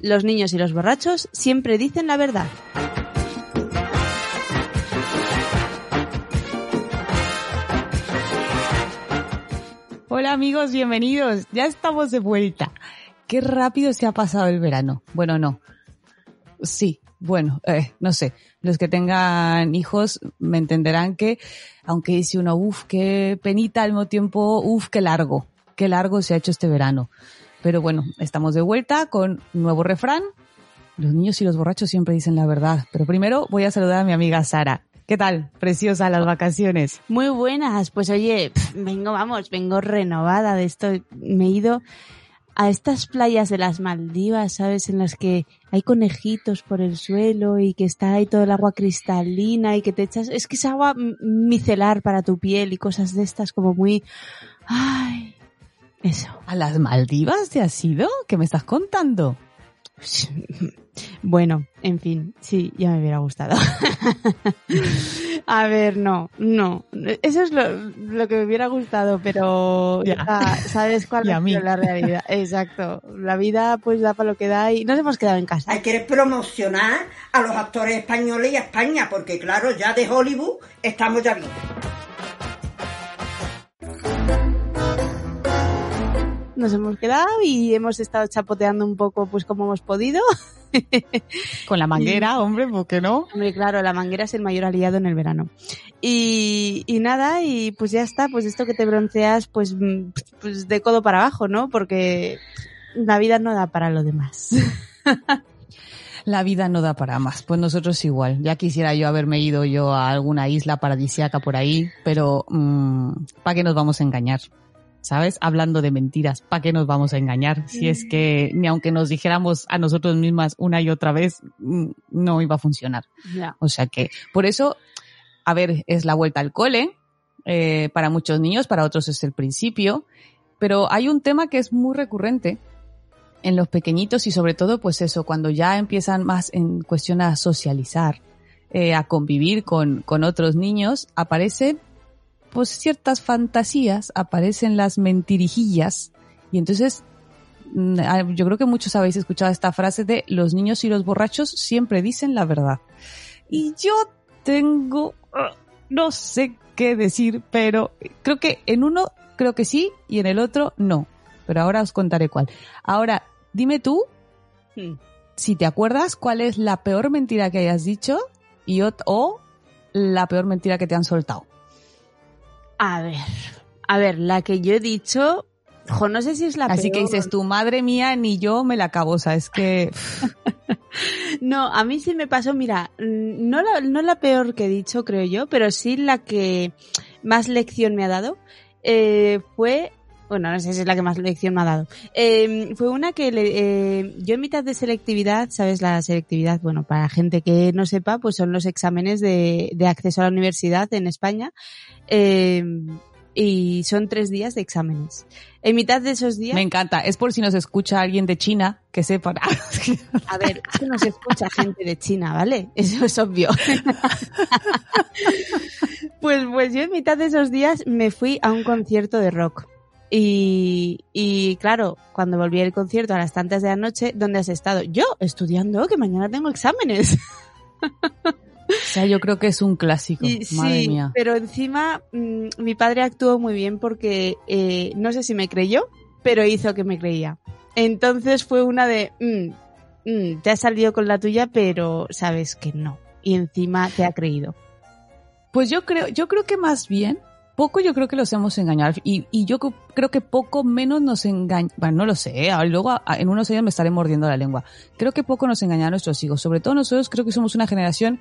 Los niños y los borrachos siempre dicen la verdad. Hola amigos, bienvenidos. Ya estamos de vuelta. Qué rápido se ha pasado el verano. Bueno, no. Sí, bueno, eh, no sé. Los que tengan hijos me entenderán que, aunque dice uno, uff, qué penita al mismo tiempo, uff, qué largo. Qué largo se ha hecho este verano. Pero bueno, estamos de vuelta con un nuevo refrán. Los niños y los borrachos siempre dicen la verdad. Pero primero voy a saludar a mi amiga Sara. ¿Qué tal? Preciosa las vacaciones. Muy buenas. Pues oye, vengo, vamos, vengo renovada de esto. Me he ido a estas playas de las Maldivas, ¿sabes? En las que hay conejitos por el suelo y que está ahí todo el agua cristalina y que te echas... Es que es agua micelar para tu piel y cosas de estas como muy... Ay, eso. ¿A las Maldivas te has ido? ¿Qué me estás contando? Bueno, en fin, sí, ya me hubiera gustado. A ver, no, no. Eso es lo, lo que me hubiera gustado, pero Ya. ya, ¿sabes cuál es la realidad? Exacto. La vida pues da para lo que da y nos hemos quedado en casa. Hay que promocionar a los actores españoles y a España, porque claro, ya de Hollywood estamos ya bien. Nos hemos quedado y hemos estado chapoteando un poco pues como hemos podido. Con la manguera, hombre, ¿por qué no? Hombre, claro, la manguera es el mayor aliado en el verano. Y, y nada, y pues ya está, pues esto que te bronceas, pues, mm, pues de codo para abajo, ¿no? Porque la vida no da para lo demás. La vida no da para más. Pues nosotros igual. Ya quisiera yo haberme ido yo a alguna isla paradisiaca por ahí, pero ¿para qué nos vamos a engañar? ¿Sabes? Hablando de mentiras, ¿para qué nos vamos a engañar? Si es que ni aunque nos dijéramos a nosotros mismas una y otra vez, mm, no iba a funcionar. O sea que, por eso, a ver, es la vuelta al cole, eh, para muchos niños, para otros es el principio, pero hay un tema que es muy recurrente en los pequeñitos y sobre todo, pues eso, cuando ya empiezan más en cuestión a socializar, eh, a convivir con, con otros niños, aparecen pues ciertas fantasías, aparecen las mentirijillas y entonces mm, ah, yo creo que muchos habéis escuchado esta frase de los niños y los borrachos siempre dicen la verdad. Y yo tengo, ah, no sé qué decir, pero creo que en uno creo que sí y en el otro no. Pero ahora os contaré cuál. Ahora, dime tú, Hmm. si te acuerdas, cuál es la peor mentira que hayas dicho y o la peor mentira que te han soltado. A ver, a ver, la que yo he dicho, jo, no sé si es la Así que dices tú, madre mía, ni yo me la acabo. O sea, es que No, a mí sí me pasó, mira, mm, no la, no la peor que he dicho, creo yo, pero sí la que más lección me ha dado. eh, fue, bueno, no sé si es la que más lección me ha dado. Eh, fue una que le- eh, yo en mitad de selectividad, ¿sabes? La selectividad, bueno, para gente que no sepa, pues son los exámenes de, de acceso a la universidad en España. eh, y son tres días de exámenes. En mitad de esos días... me encanta. Es por si nos escucha alguien de China que sepa. A ver, es que no se escucha gente de China, ¿vale? Eso es obvio. pues, pues yo en mitad de esos días me fui a un concierto de rock. Y, y claro, cuando volví del concierto a las tantas de la noche, ¿dónde has estado? Yo, estudiando, que mañana tengo exámenes. O sea, yo creo que es un clásico. Y- Madre sí, mía. pero encima mm, mi padre actuó muy bien porque eh, no sé si me creyó, pero hizo que me creía. Entonces fue una de, mm, mm, te has salido con la tuya, pero sabes que no. Y encima te ha creído. Pues yo creo, yo creo que más bien, poco yo creo que los hemos engañado. Y, y yo creo que poco menos nos engañan. Bueno, no lo sé, ¿eh? Ahora luego a- en unos años me estaré mordiendo la lengua. Creo que poco nos engañan a nuestros hijos. Sobre todo nosotros creo que somos una generación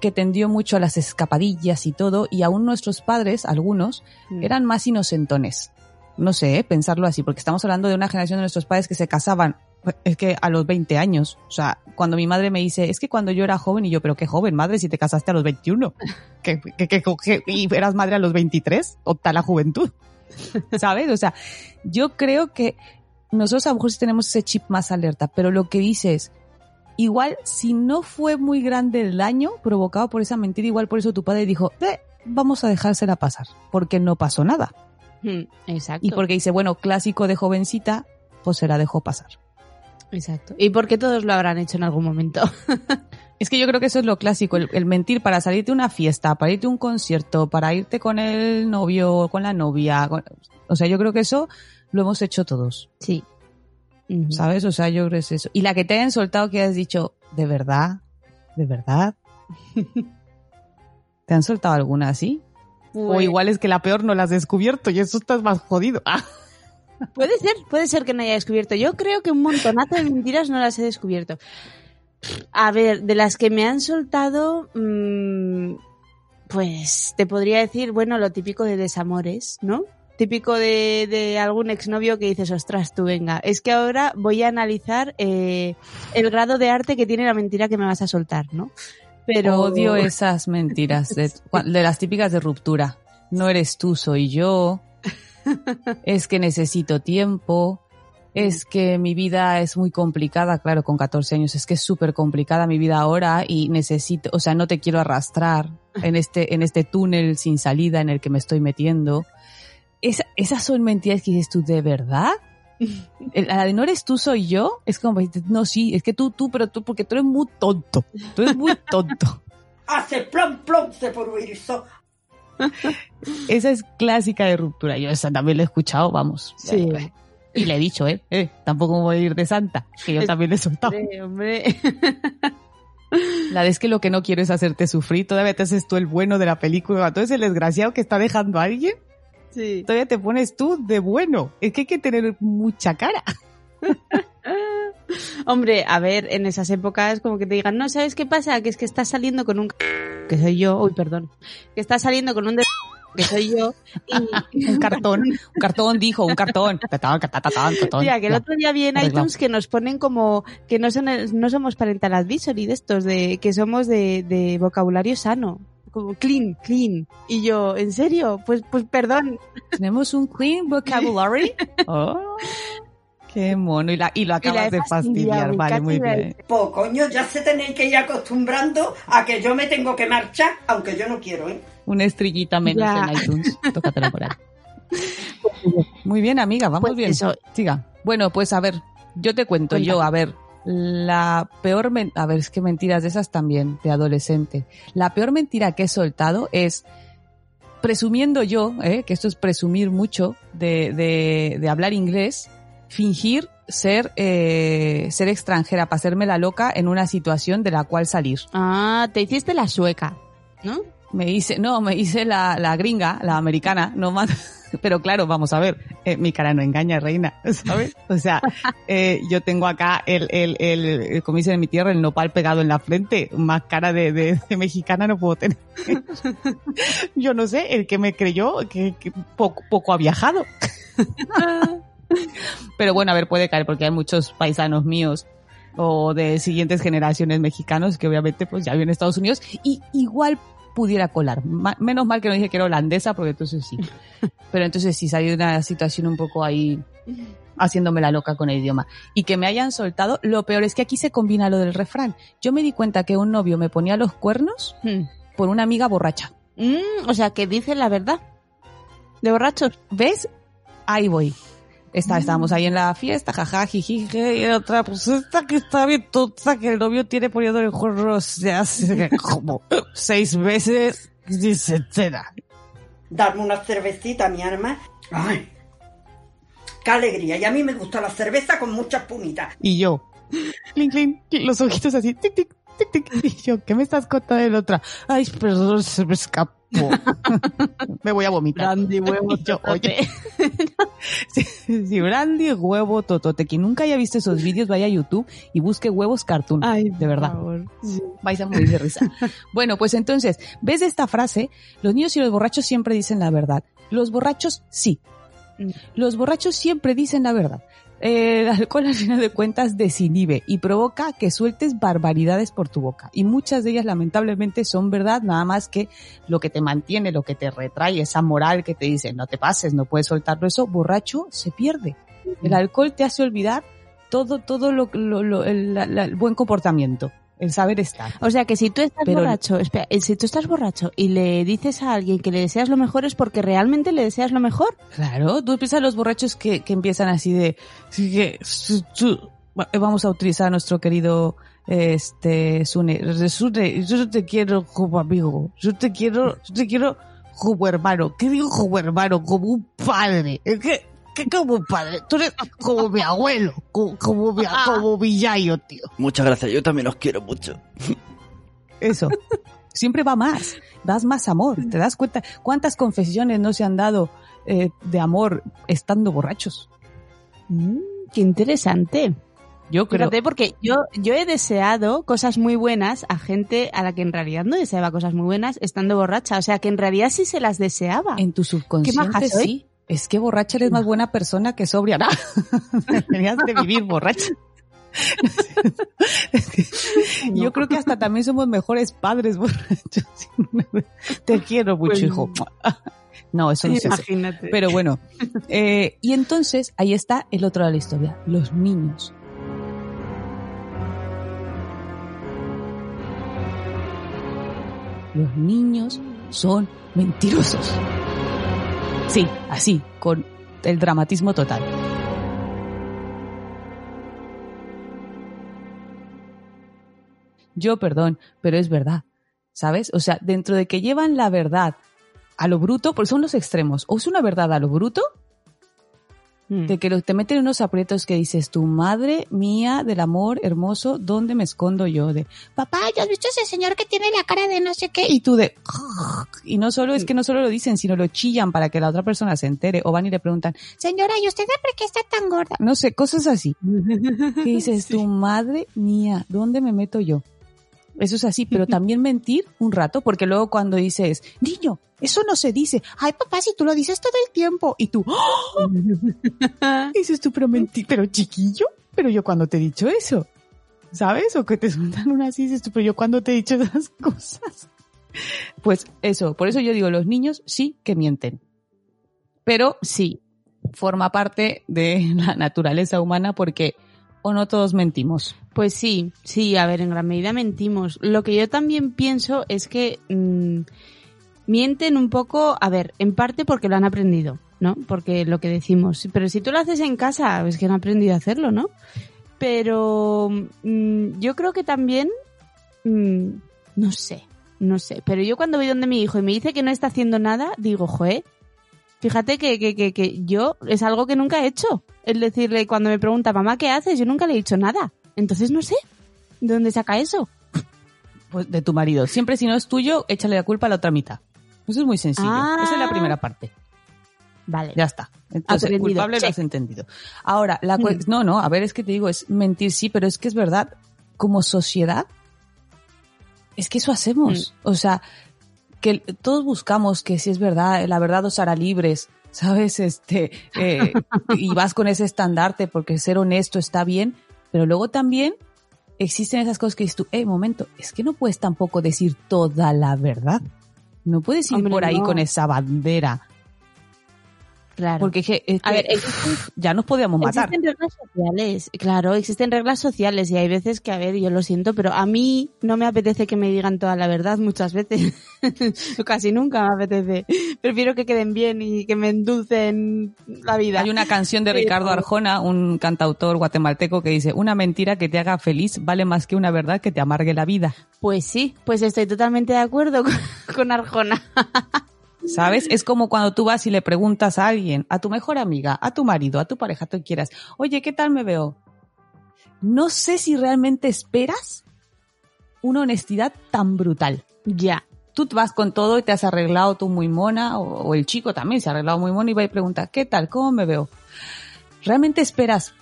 que tendió mucho a las escapadillas y todo, y aún nuestros padres, algunos, Mm. eran más inocentones. No sé, ¿eh? pensarlo así, porque estamos hablando de una generación de nuestros padres que se casaban, es que a los 20 años. O sea, cuando mi madre me dice, es que cuando yo era joven, y yo, pero qué joven, madre, si te casaste a los 21. ¿Qué, qué- qué- qué- y eras madre a los 23? Opta la juventud. ¿Sabes? O sea, yo creo que nosotros a lo mejor sí tenemos ese chip más alerta, pero lo que dices, igual si no fue muy grande el daño provocado por esa mentira, igual por eso tu padre dijo, "Eh, vamos a dejársela pasar, porque no pasó nada. Mm, Exacto. Y porque dice, bueno, clásico de jovencita, pues se la dejó pasar. Exacto. Y porque todos lo habrán hecho en algún momento. Es que yo creo que eso es lo clásico, el, el mentir para salirte a una fiesta, para irte a un concierto, para irte con el novio o con la novia. con- o sea, yo creo que eso lo hemos hecho todos, Sí. ¿sabes? O sea, yo creo que es eso. Y la que te hayan soltado que has dicho, ¿de verdad? ¿De verdad? ¿Te han soltado alguna así? O igual es que la peor no la has descubierto y eso estás más jodido. Puede ser, puede ser que no haya descubierto. Yo creo que un montonazo de mentiras no las he descubierto. A ver, de las que me han soltado, mm, pues te podría decir, bueno, lo típico de desamores, ¿no? Típico de, de algún exnovio que dices, ostras, tú venga, es que ahora voy a analizar eh, el grado de arte que tiene la mentira que me vas a soltar, ¿no? Pero Odio esas mentiras de, de las típicas de ruptura. No eres tú, soy yo. Es que necesito tiempo. Es que mi vida es muy complicada, claro, con 14 años. Es que es súper complicada mi vida ahora y necesito, o sea, no te quiero arrastrar en este, en este túnel sin salida en el que me estoy metiendo. Esa- esas son mentiras que dices tú, ¿de verdad? El- La de no eres tú, soy yo, es como, no, sí, es que tú, tú, pero tú, porque tú eres muy tonto. Tú eres muy tonto. Hace plom plom se por oírse. Esa es clásica de ruptura. Yo esa también la he escuchado, vamos. Sí. Y le he dicho, ¿eh? eh tampoco voy a ir de santa, que yo también le he soltado. Hombre, hombre. La es que lo que no quiero es hacerte sufrir. Todavía te haces tú el bueno de la película. Entonces el desgraciado que está dejando a alguien, Sí. todavía te pones tú de bueno. Es que hay que tener mucha cara. Hombre, a ver, en esas épocas como que te digan, no, ¿sabes qué pasa? Que es que estás saliendo con un... que soy yo, uy, perdón. Que estás saliendo con un... de- que soy yo. Y... Un cartón, un cartón dijo, un cartón. Mira, que el otro día vi en iTunes que nos ponen como que no son no somos parental advisory de estos, de que somos de, de vocabulario sano. Como clean, clean. Y yo, ¿en serio? Pues, pues perdón. Tenemos un clean vocabulary. Oh, qué mono. Y, la, y lo acabas de fastidiar. Vale, muy bien. Pues coño, ya se tenéis que ir acostumbrando a que yo me tengo que marchar, aunque yo no quiero, ¿eh? Una estrellita menos Ya. en iTunes. Tócatela por ahí. Muy bien, amiga, vamos Pues bien. eso. Siga. Bueno, pues a ver, yo te cuento, Cuéntame. yo, a ver, la peor, a ver, es que mentiras de esas también, de adolescente. La peor mentira que he soltado es, presumiendo yo, ¿eh? que esto es presumir mucho de, de, de hablar inglés, fingir ser, eh, ser extranjera, para hacerme la loca en una situación de la cual salir. Ah, te hiciste la sueca, ¿no? Me hice, no, me hice la, la gringa, la americana, no más. Pero claro, vamos a ver, eh, mi cara no engaña, reina, ¿sabes? O sea, eh, yo tengo acá el, el, el, el, como dicen en mi tierra, el nopal pegado en la frente, más cara de, de, de mexicana no puedo tener. Yo no sé, el que me creyó que, que poco, poco ha viajado. Pero bueno, a ver, puede caer porque hay muchos paisanos míos o de siguientes generaciones mexicanos que obviamente pues ya viven en Estados Unidos y igual pudiera colar. Ma- menos mal que no dije que era holandesa porque entonces sí. Pero entonces sí salió de una situación un poco ahí haciéndome la loca con el idioma. Y que me hayan soltado, lo peor es que aquí se combina lo del refrán. Yo me di cuenta que un novio me ponía los cuernos Hmm. por una amiga borracha. Mm, o sea, que dice la verdad. De borrachos. ¿Ves? ahí voy. Está, estábamos ahí en la fiesta, jaja, jiji, y otra, pues esta que está bien tonta, que el novio tiene poniendo el juego se hace como seis meses y se entera. Darme una cervecita, mi arma. ¡Ay! ¡Qué alegría! Y a mí me gusta la cerveza con mucha espumita. Y yo, clink, clink, los ojitos así, tic, tic, tic, tic. Y yo, ¿qué me estás contando de la otra? Ay, perdón, se me escapó. me voy a vomitar. Brandy, huevo, yo, oye, sí, sí, brandy, huevo, totote. Quien nunca haya visto esos vídeos, vaya a YouTube y busque huevos cartoon. Ay, de verdad. por favor. Sí. Vais a morir de risa. Bueno, pues entonces, ¿ves esta frase? Los niños y los borrachos siempre dicen la verdad. Los borrachos sí. Mm. Los borrachos siempre dicen la verdad. Eh, el alcohol al final de cuentas desinhibe y provoca que sueltes barbaridades por tu boca. Y muchas de ellas lamentablemente son verdad, nada más que lo que te mantiene, lo que te retrae, esa moral que te dice no te pases, no puedes soltarlo, eso borracho se pierde. El alcohol te hace olvidar todo, todo lo, lo- lo- el, el buen comportamiento, el saber estar. O sea que si tú estás Pero- borracho, espera, eh, si tú estás borracho y le dices a alguien que le deseas lo mejor es porque realmente le deseas lo mejor. Claro, tú piensas los borrachos que, que empiezan así de, que, va- vamos a utilizar a nuestro querido, este, Sune, Sune, yo no te quiero como amigo, yo te quiero, yo te quiero como hermano, ¿qué digo como hermano? Como un padre, es que, que como un padre, tú eres como mi abuelo, como, como mi, como mi yayo, tío. Muchas gracias, yo también los quiero mucho. Eso. Siempre va más, das más amor, te das cuenta cuántas confesiones no se han dado eh, de amor estando borrachos. Mm, qué interesante. Yo creo, Fíjate, porque yo, yo he deseado cosas muy buenas a gente a la que en realidad no deseaba cosas muy buenas estando borracha. O sea, que en realidad sí se las deseaba. en tu subconsciente maja soy. sí. Es que borracha eres más buena persona que sobria. No, deberías de vivir borracha. Yo creo que hasta también somos mejores padres borrachos. Te quiero mucho, Pues- hijo. No, eso no hace. Imagínate. Pero bueno, eh, y entonces ahí está el otro de la historia, los niños. Los niños son mentirosos. Sí, así, con el dramatismo total. Yo, perdón, pero es verdad. ¿Sabes? O sea, dentro de que llevan la verdad a lo bruto, porque son los extremos. O es una verdad a lo bruto, Mm. de que lo- te meten en unos aprietos que dices, tu madre mía del amor hermoso, ¿dónde me escondo yo? De, Papá, ¿ya has visto ese señor que tiene la cara de no sé qué? y tú de, y no solo es que no solo lo dicen, sino lo chillan para que la otra persona se entere, o van y le preguntan, Señora, ¿y usted por qué está tan gorda? no sé, cosas así. Que dices, tu madre mía, ¿dónde me meto yo? Eso es así, pero también mentir un rato, porque luego cuando dices, niño, eso no se dice, ay papá, si tú lo dices todo el tiempo, y tú, ¡ah! dices tú, pero mentir, pero chiquillo, pero yo cuando te he dicho eso, ¿sabes? O que te sueltan una así, dices tú, pero yo cuando te he dicho esas cosas. Pues eso, por eso yo digo, los niños sí que mienten, pero Sí. forma parte de la naturaleza humana porque o no todos mentimos. Pues sí, sí, a ver, en gran medida mentimos. Lo que yo también pienso es que mm, mienten un poco, a ver, en parte porque lo han aprendido, ¿no? Porque lo que decimos. Pero si tú lo haces en casa, es que han aprendido a hacerlo, ¿no? Pero mm, yo creo que también, mm, no sé, no sé. Pero yo cuando voy donde mi hijo y me dice que no está haciendo nada, digo, joe, fíjate que, que, que, que yo es algo que nunca he hecho. Es decirle, cuando me pregunta, mamá, ¿qué haces? Yo nunca le he dicho nada. Entonces no sé, ¿de dónde saca eso? Pues de tu marido. Siempre si no es tuyo, échale la culpa a la otra mitad. Eso es muy sencillo. Ah. Esa es la primera parte. Vale. Ya está. Entonces, Aprendido, culpable lo check. has entendido. Ahora, la cue- no, no, a ver, es que te digo, es mentir sí, pero es que es verdad, como sociedad, es que eso hacemos. O sea, que todos buscamos que si es verdad, la verdad os hará libres, ¿sabes? Este, eh, y vas con ese estandarte porque ser honesto está bien, pero luego también existen esas cosas que dices tú, eh, momento, es que no puedes tampoco decir toda la verdad. No puedes ir Hombre, por ahí no. con esa bandera Claro. Porque es A que ver, existen, ya nos podíamos matar. existen reglas sociales, claro, existen reglas sociales y hay veces que, a ver, yo lo siento, pero a mí no me apetece que me digan toda la verdad muchas veces. Casi nunca me apetece. Prefiero que queden bien y que me endulcen la vida. Hay una canción de Ricardo Arjona, un cantautor guatemalteco, que dice, una mentira que te haga feliz vale más que una verdad que te amargue la vida. Pues sí, pues estoy totalmente de acuerdo con, con Arjona. ¿Sabes? Es como cuando tú vas y le preguntas a alguien, a tu mejor amiga, a tu marido, a tu pareja, tú quieras, oye, ¿qué tal me veo? No sé si realmente esperas una honestidad tan brutal. Ya. Tú vas con todo y te has arreglado tú muy mona, o, o el chico también se ha arreglado muy mona y va y pregunta, ¿qué tal? ¿Cómo me veo? ¿Realmente esperas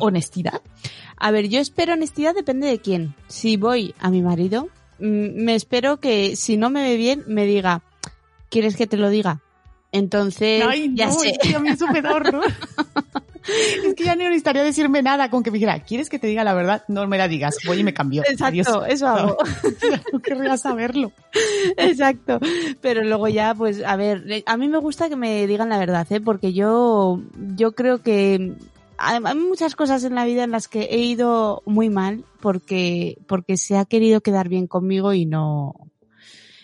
honestidad? A ver, yo espero honestidad, depende de quién. Si voy a mi marido, mm, me espero que si no me ve bien, me diga, ¿quieres que te lo diga? Entonces, ya sé. es que a mí eso me da horror. es que ya no necesitaría decirme nada con que me dijera, ¿quieres que te diga la verdad? No me la digas, voy y me cambio. Exacto, Adiós. eso hago. no querría saberlo. Exacto. Pero luego ya, pues, a ver, a mí me gusta que me digan la verdad, ¿eh? Porque yo, yo creo que hay hay muchas cosas en la vida en las que he ido muy mal porque, porque se ha querido quedar bien conmigo y no,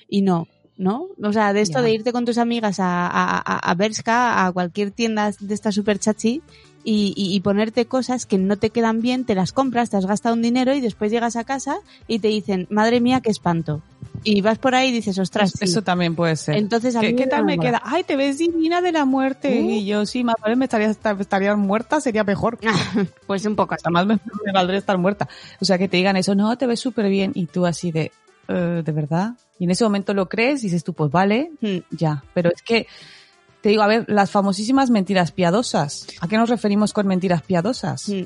y no. ¿No? O sea, de esto de irte con tus amigas a, a, a, a Bershka, a cualquier tienda de esta super chachi, y, y, y ponerte cosas que no te quedan bien, te las compras, te has gastado un dinero y después llegas a casa y te dicen, madre mía, qué espanto. Y vas por ahí y dices, ostras, sí. Eso también puede ser. Entonces, a ¿Qué, mí qué tal me queda? Ay, te ves divina de la muerte. Uh. Y yo, sí, más vale me estaría, estaría muerta, sería mejor. pues un poco así. Hasta más me, me valdría estar muerta. O sea, que te digan eso, no, te ves súper bien. Y tú así de, "Eh, ¿de verdad? Y en ese momento lo crees y dices tú, pues vale, Hmm. ya. Pero es que, te digo, a ver, las famosísimas mentiras piadosas. ¿A qué nos referimos con mentiras piadosas? Mm,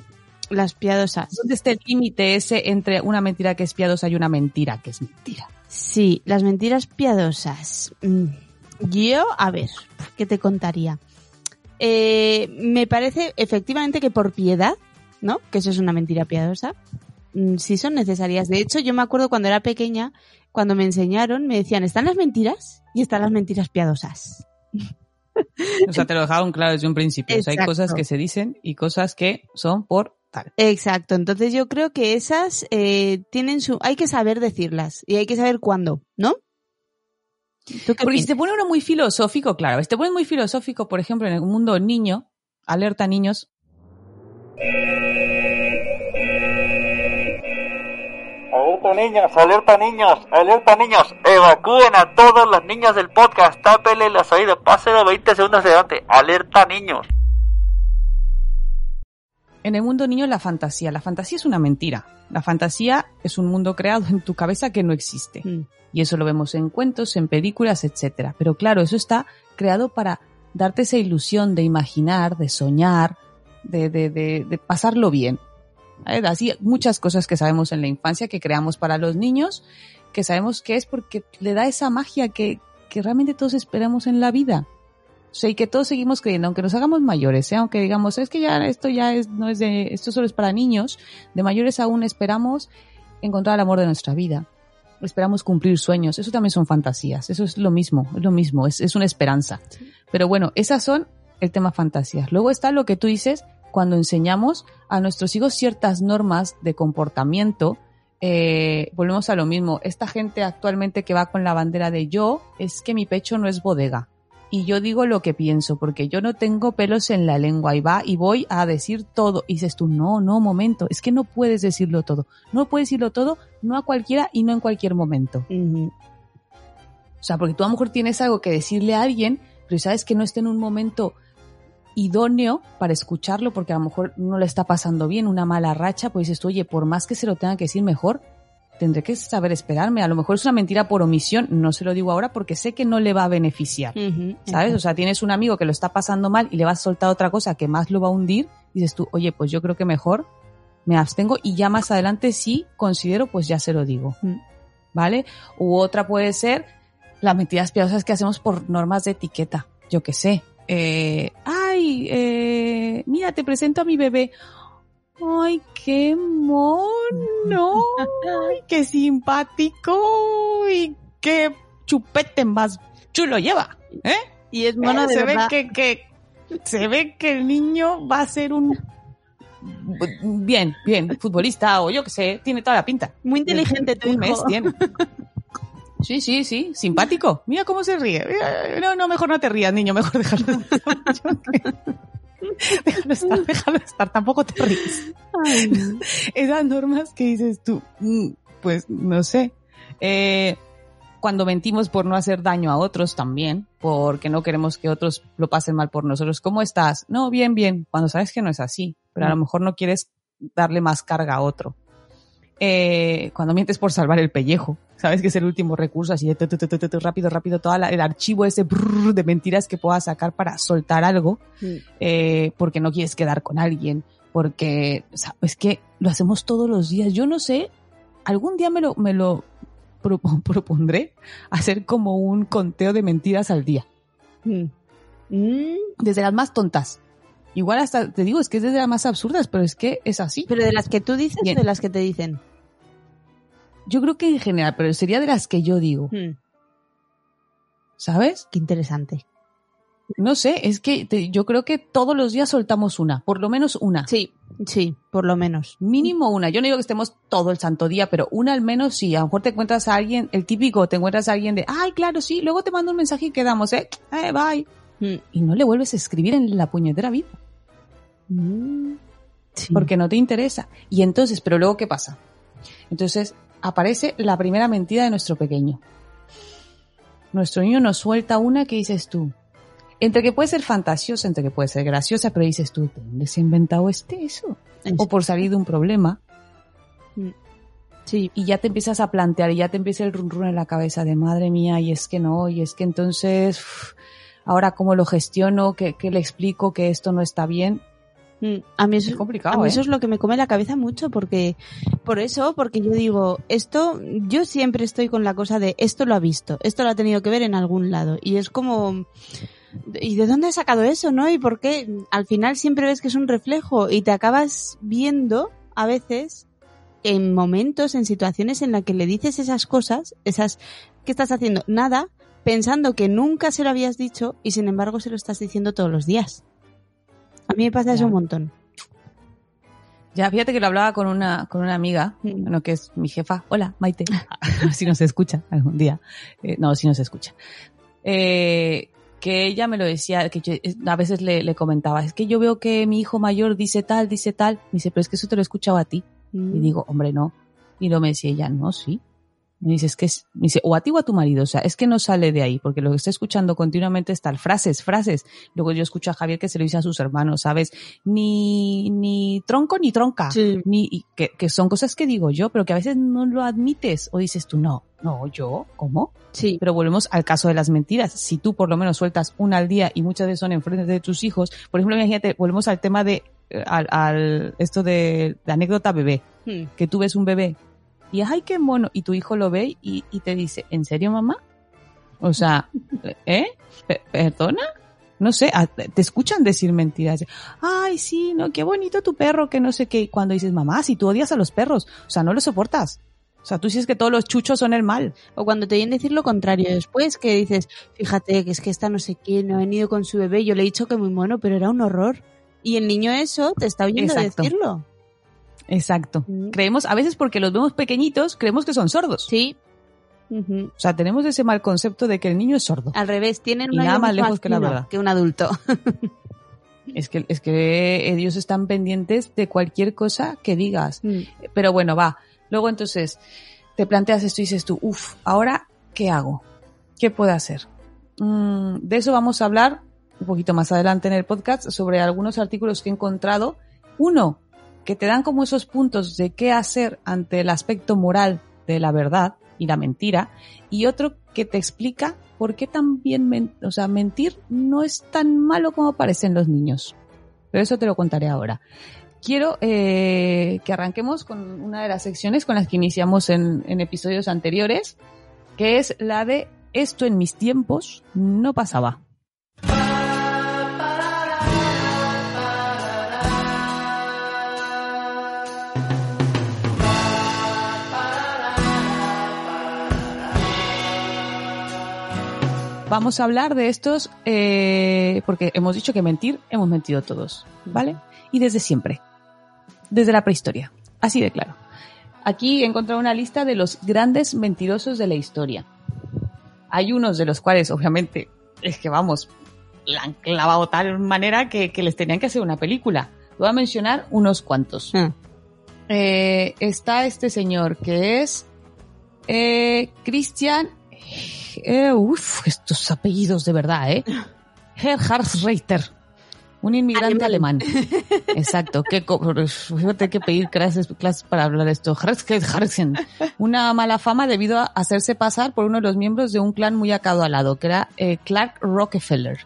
Las piadosas. ¿Dónde está el límite ese entre una mentira que es piadosa y una mentira que es mentira? Sí, las mentiras piadosas. Mm, Yo, a ver, ¿qué te contaría? Eh, me parece efectivamente que por piedad, ¿no? Que eso es una mentira piadosa. Mm, Sí son necesarias. De hecho, yo me acuerdo cuando era pequeña, cuando me enseñaron, me decían, están las mentiras y están las mentiras piadosas. O sea, te lo dejaron claro desde un principio. O sea, hay cosas que se dicen y cosas que son por tal. Exacto, entonces yo creo que esas eh, tienen su... Hay que saber decirlas y hay que saber cuándo, ¿no? ¿Tú qué Porque si te piensas? pone uno muy filosófico, claro, si te pone muy filosófico, por ejemplo, en el mundo niño, alerta niños, Alerta niños, alerta niños, alerta niños. Evacúen a todos los niños del podcast. Tápele los oídos. Páselo 20 segundos adelante. Alerta niños. en el mundo niño la fantasía. La fantasía es una mentira. La fantasía es un mundo creado en tu cabeza que no existe. Mm. Y eso lo vemos en cuentos, en películas, etcétera. Pero claro, eso está creado para darte esa ilusión de imaginar, de soñar, de, de, de, de pasarlo bien. ¿Vale? Así muchas cosas que sabemos en la infancia que creamos para los niños, que sabemos que es porque le da esa magia que, que realmente todos esperamos en la vida. O sea, y que todos seguimos creyendo, aunque nos hagamos mayores, ¿eh? aunque digamos, es que ya esto ya es, no es de, esto solo es para niños, de mayores aún esperamos encontrar el amor de nuestra vida. Esperamos cumplir sueños. Eso también son fantasías. Eso es lo mismo, es lo mismo, es, es una esperanza. Pero bueno, esas son el tema fantasías. Luego está lo que tú dices cuando enseñamos a nuestros hijos ciertas normas de comportamiento. Eh, volvemos a lo mismo. Esta gente actualmente que va con la bandera de yo es que mi pecho no es bodega. Y yo digo lo que pienso, porque yo no tengo pelos en la lengua y va y voy a decir todo. Y dices tú, no, no, momento, es que no puedes decirlo todo. No puedes decirlo todo, no a cualquiera y no en cualquier momento. O sea, porque tú a lo mejor tienes algo que decirle a alguien, pero sabes que no está en un momento idóneo para escucharlo, porque a lo mejor no le está pasando bien, una mala racha, pues dices tú, oye, por más que se lo tenga que decir mejor, tendré que saber esperarme. A lo mejor es una mentira por omisión, no se lo digo ahora porque sé que no le va a beneficiar. ¿Sabes? O sea, tienes un amigo que lo está pasando mal y le vas a soltar otra cosa que más lo va a hundir, dices tú, oye, pues yo creo que mejor me abstengo y ya más adelante sí considero, pues ya se lo digo. Mm. ¿Vale? U otra puede ser las mentiras piadosas que hacemos por normas de etiqueta. Yo qué sé. Eh, ay, eh, mira, te presento a mi bebé. Ay, qué mono. Ay, qué simpático. Y qué chupete más chulo lleva. ¿Eh? Y es mono de se verdad. ve que, que se ve que el niño va a ser un bien, bien, futbolista o yo que sé, tiene toda la pinta. Muy inteligente tu hijo. tiene. Sí, sí, sí, simpático. Mira cómo se ríe. No, no, mejor no te rías, niño, mejor déjalo. déjalo estar, déjalo estar, tampoco te ríes. Ay, Esas normas que dices tú, mm, pues no sé. Eh, cuando mentimos por no hacer daño a otros también, porque no queremos que otros lo pasen mal por nosotros. ¿Cómo estás? No, bien, bien. Cuando sabes que no es así, pero a lo mejor no quieres darle más carga a otro. Eh, cuando mientes por salvar el pellejo, sabes que es el último recurso, así de tu, tu, tu, tu, tu, rápido, rápido, todo el archivo ese brrr de mentiras que puedas sacar para soltar algo, eh, porque no quieres quedar con alguien, porque o sea, es que lo hacemos todos los días. Yo no sé, algún día me lo, me lo propo- propondré hacer como un conteo de mentiras al día, Mm. Mm, desde las más tontas. Igual hasta, te digo, es que es desde las más absurdas, pero es que es así. Pero de las que tú dices Bien. o de las que te dicen. Yo creo que en general, pero sería de las que yo digo, Mm, ¿sabes? Qué interesante. No sé, es que te- yo creo que todos los días soltamos una, por lo menos una. Sí, sí, por lo menos. Mínimo una. Yo no digo que estemos todo el santo día, pero una al menos sí. A lo mejor te encuentras a alguien, el típico, te encuentras a alguien de, ay, claro, sí, luego te mando un mensaje y quedamos, eh, eh bye. Mm. Y no le vuelves a escribir en la puñetera vida, Mm, sí. porque no te interesa. Y entonces, pero luego, ¿qué pasa? Entonces, aparece la primera mentira de nuestro pequeño. Nuestro niño nos suelta una que dices tú, entre que puede ser fantasiosa, entre que puede ser graciosa, pero dices tú, ¿de dónde se ha inventado este eso? O por salir de un problema. Sí, y ya te empiezas a plantear y ya te empieza el run run en la cabeza de madre mía y es que no, y es que entonces ahora cómo lo gestiono, ¿Qué, qué le explico que esto no está bien. A mí, eso, Es complicado, a mí ¿eh? eso es lo que me come la cabeza mucho porque por eso, porque yo digo, esto, yo siempre estoy con la cosa de esto lo ha visto, esto lo ha tenido que ver en algún lado y es como ¿y de dónde ha sacado eso, no? ¿Y por qué? Al final siempre ves que es un reflejo y te acabas viendo a veces en momentos, en situaciones en las que le dices esas cosas, esas ¿qué estás haciendo? Nada, pensando que nunca se lo habías dicho y sin embargo se lo estás diciendo todos los días. A mí me pasa eso un montón. Ya, fíjate que lo hablaba con una, con una amiga, Mm. bueno, que es mi jefa. Hola, Maite. Si nos escucha algún día. Eh, no, si nos escucha. Eh, que ella me lo decía, que yo, eh, a veces le, le comentaba, es que yo veo que mi hijo mayor dice tal, dice tal. Me dice, pero es que eso te lo he escuchado a ti. Mm. Y digo, hombre, no. Y luego me decía ella, no, sí. Me dice, es que es, me dice, o a ti o a tu marido, o sea, es que no sale de ahí, porque lo que está escuchando continuamente es tal, frases, frases. Luego yo escucho a Javier que se lo dice a sus hermanos, ¿sabes? Ni, ni tronco ni tronca. Sí. Ni, y que, que son cosas que digo yo, pero que a veces no lo admites. O dices tú, no, no, yo, ¿cómo? Sí. Pero volvemos al caso de las mentiras. Si tú por lo menos sueltas una al día y muchas veces son en frente de tus hijos, por ejemplo, imagínate, volvemos al tema de, eh, al, al esto de la anécdota bebé Mm. que tú ves un bebé y ay qué mono y tu hijo lo ve y, y te dice ¿en serio mamá? o sea ¿eh? Pe- ¿perdona? no sé a- te escuchan decir mentiras ay sí no qué bonito tu perro que no sé qué cuando dices mamá si tú odias a los perros o sea no los soportas o sea tú dices que todos los chuchos son el mal O cuando te oyen decir lo contrario después, que dices, fíjate que es que esta no sé quién no ha venido con su bebé, yo le he dicho que muy mono, pero era un horror. Y el niño eso te está oyendo Exacto. decirlo. Exacto Mm. creemos a veces porque los vemos pequeñitos creemos que son sordos Sí. O sea tenemos ese mal concepto de que el niño es sordo Al revés, tienen Y un nada más lejos que la verdad. que un adulto. Es que, es que ellos están pendientes de cualquier cosa que digas. Mm. Pero bueno, va. Luego entonces te planteas esto y dices tú, uff, ahora, ¿qué hago? ¿Qué puedo hacer? Mm, de eso vamos a hablar un poquito más adelante en el podcast sobre algunos artículos que he encontrado. Uno, que te dan como esos puntos de qué hacer ante el aspecto moral de la verdad y la mentira. Y otro que te explica por qué también, o sea, mentir no es tan malo como parecen los niños. Pero eso te lo contaré ahora. Quiero eh, que arranquemos con una de las secciones con las que iniciamos en episodios anteriores, que es la de esto en mis tiempos no pasaba. Vamos a hablar de estos, eh, porque hemos dicho que mentir, hemos mentido todos, ¿vale? Y desde siempre, desde la prehistoria, así de claro. Aquí he encontrado una lista de los grandes mentirosos de la historia. Hay unos de los cuales, obviamente, es que vamos, la han clavado de tal manera que, que les tenían que hacer una película. Voy a mencionar unos cuantos. Ah. Eh, está este señor que es eh, Christian. Eh, uf, estos apellidos de verdad, ¿eh? Gerhard Reiter. Un inmigrante alemán. Exacto. Que, fíjate que pedir clases, clases para hablar esto. Una mala fama debido a hacerse pasar por uno de los miembros de un clan muy acaudalado, que era eh, Clark Rockefeller.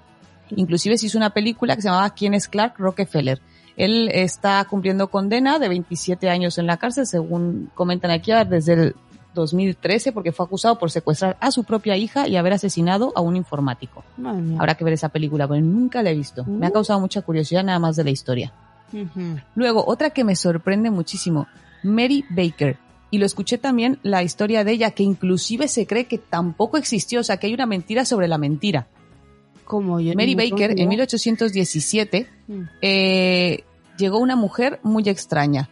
Inclusive se hizo una película que se llamaba ¿Quién es Clark Rockefeller? Él está cumpliendo condena de 27 años en la cárcel, según comentan aquí, desde el 2013, porque fue acusado por secuestrar a su propia hija y haber asesinado a un informático. Habrá que ver esa película, porque nunca la he visto. Me ha causado mucha curiosidad nada más de la historia. Luego, otra que me sorprende muchísimo, Mary Baker. Y lo escuché también la historia de ella, que inclusive se cree que tampoco existió, o sea, que hay una mentira sobre la mentira. Como yo. Mary Baker, en idea. 1817, Mm. eh, llegó una mujer muy extraña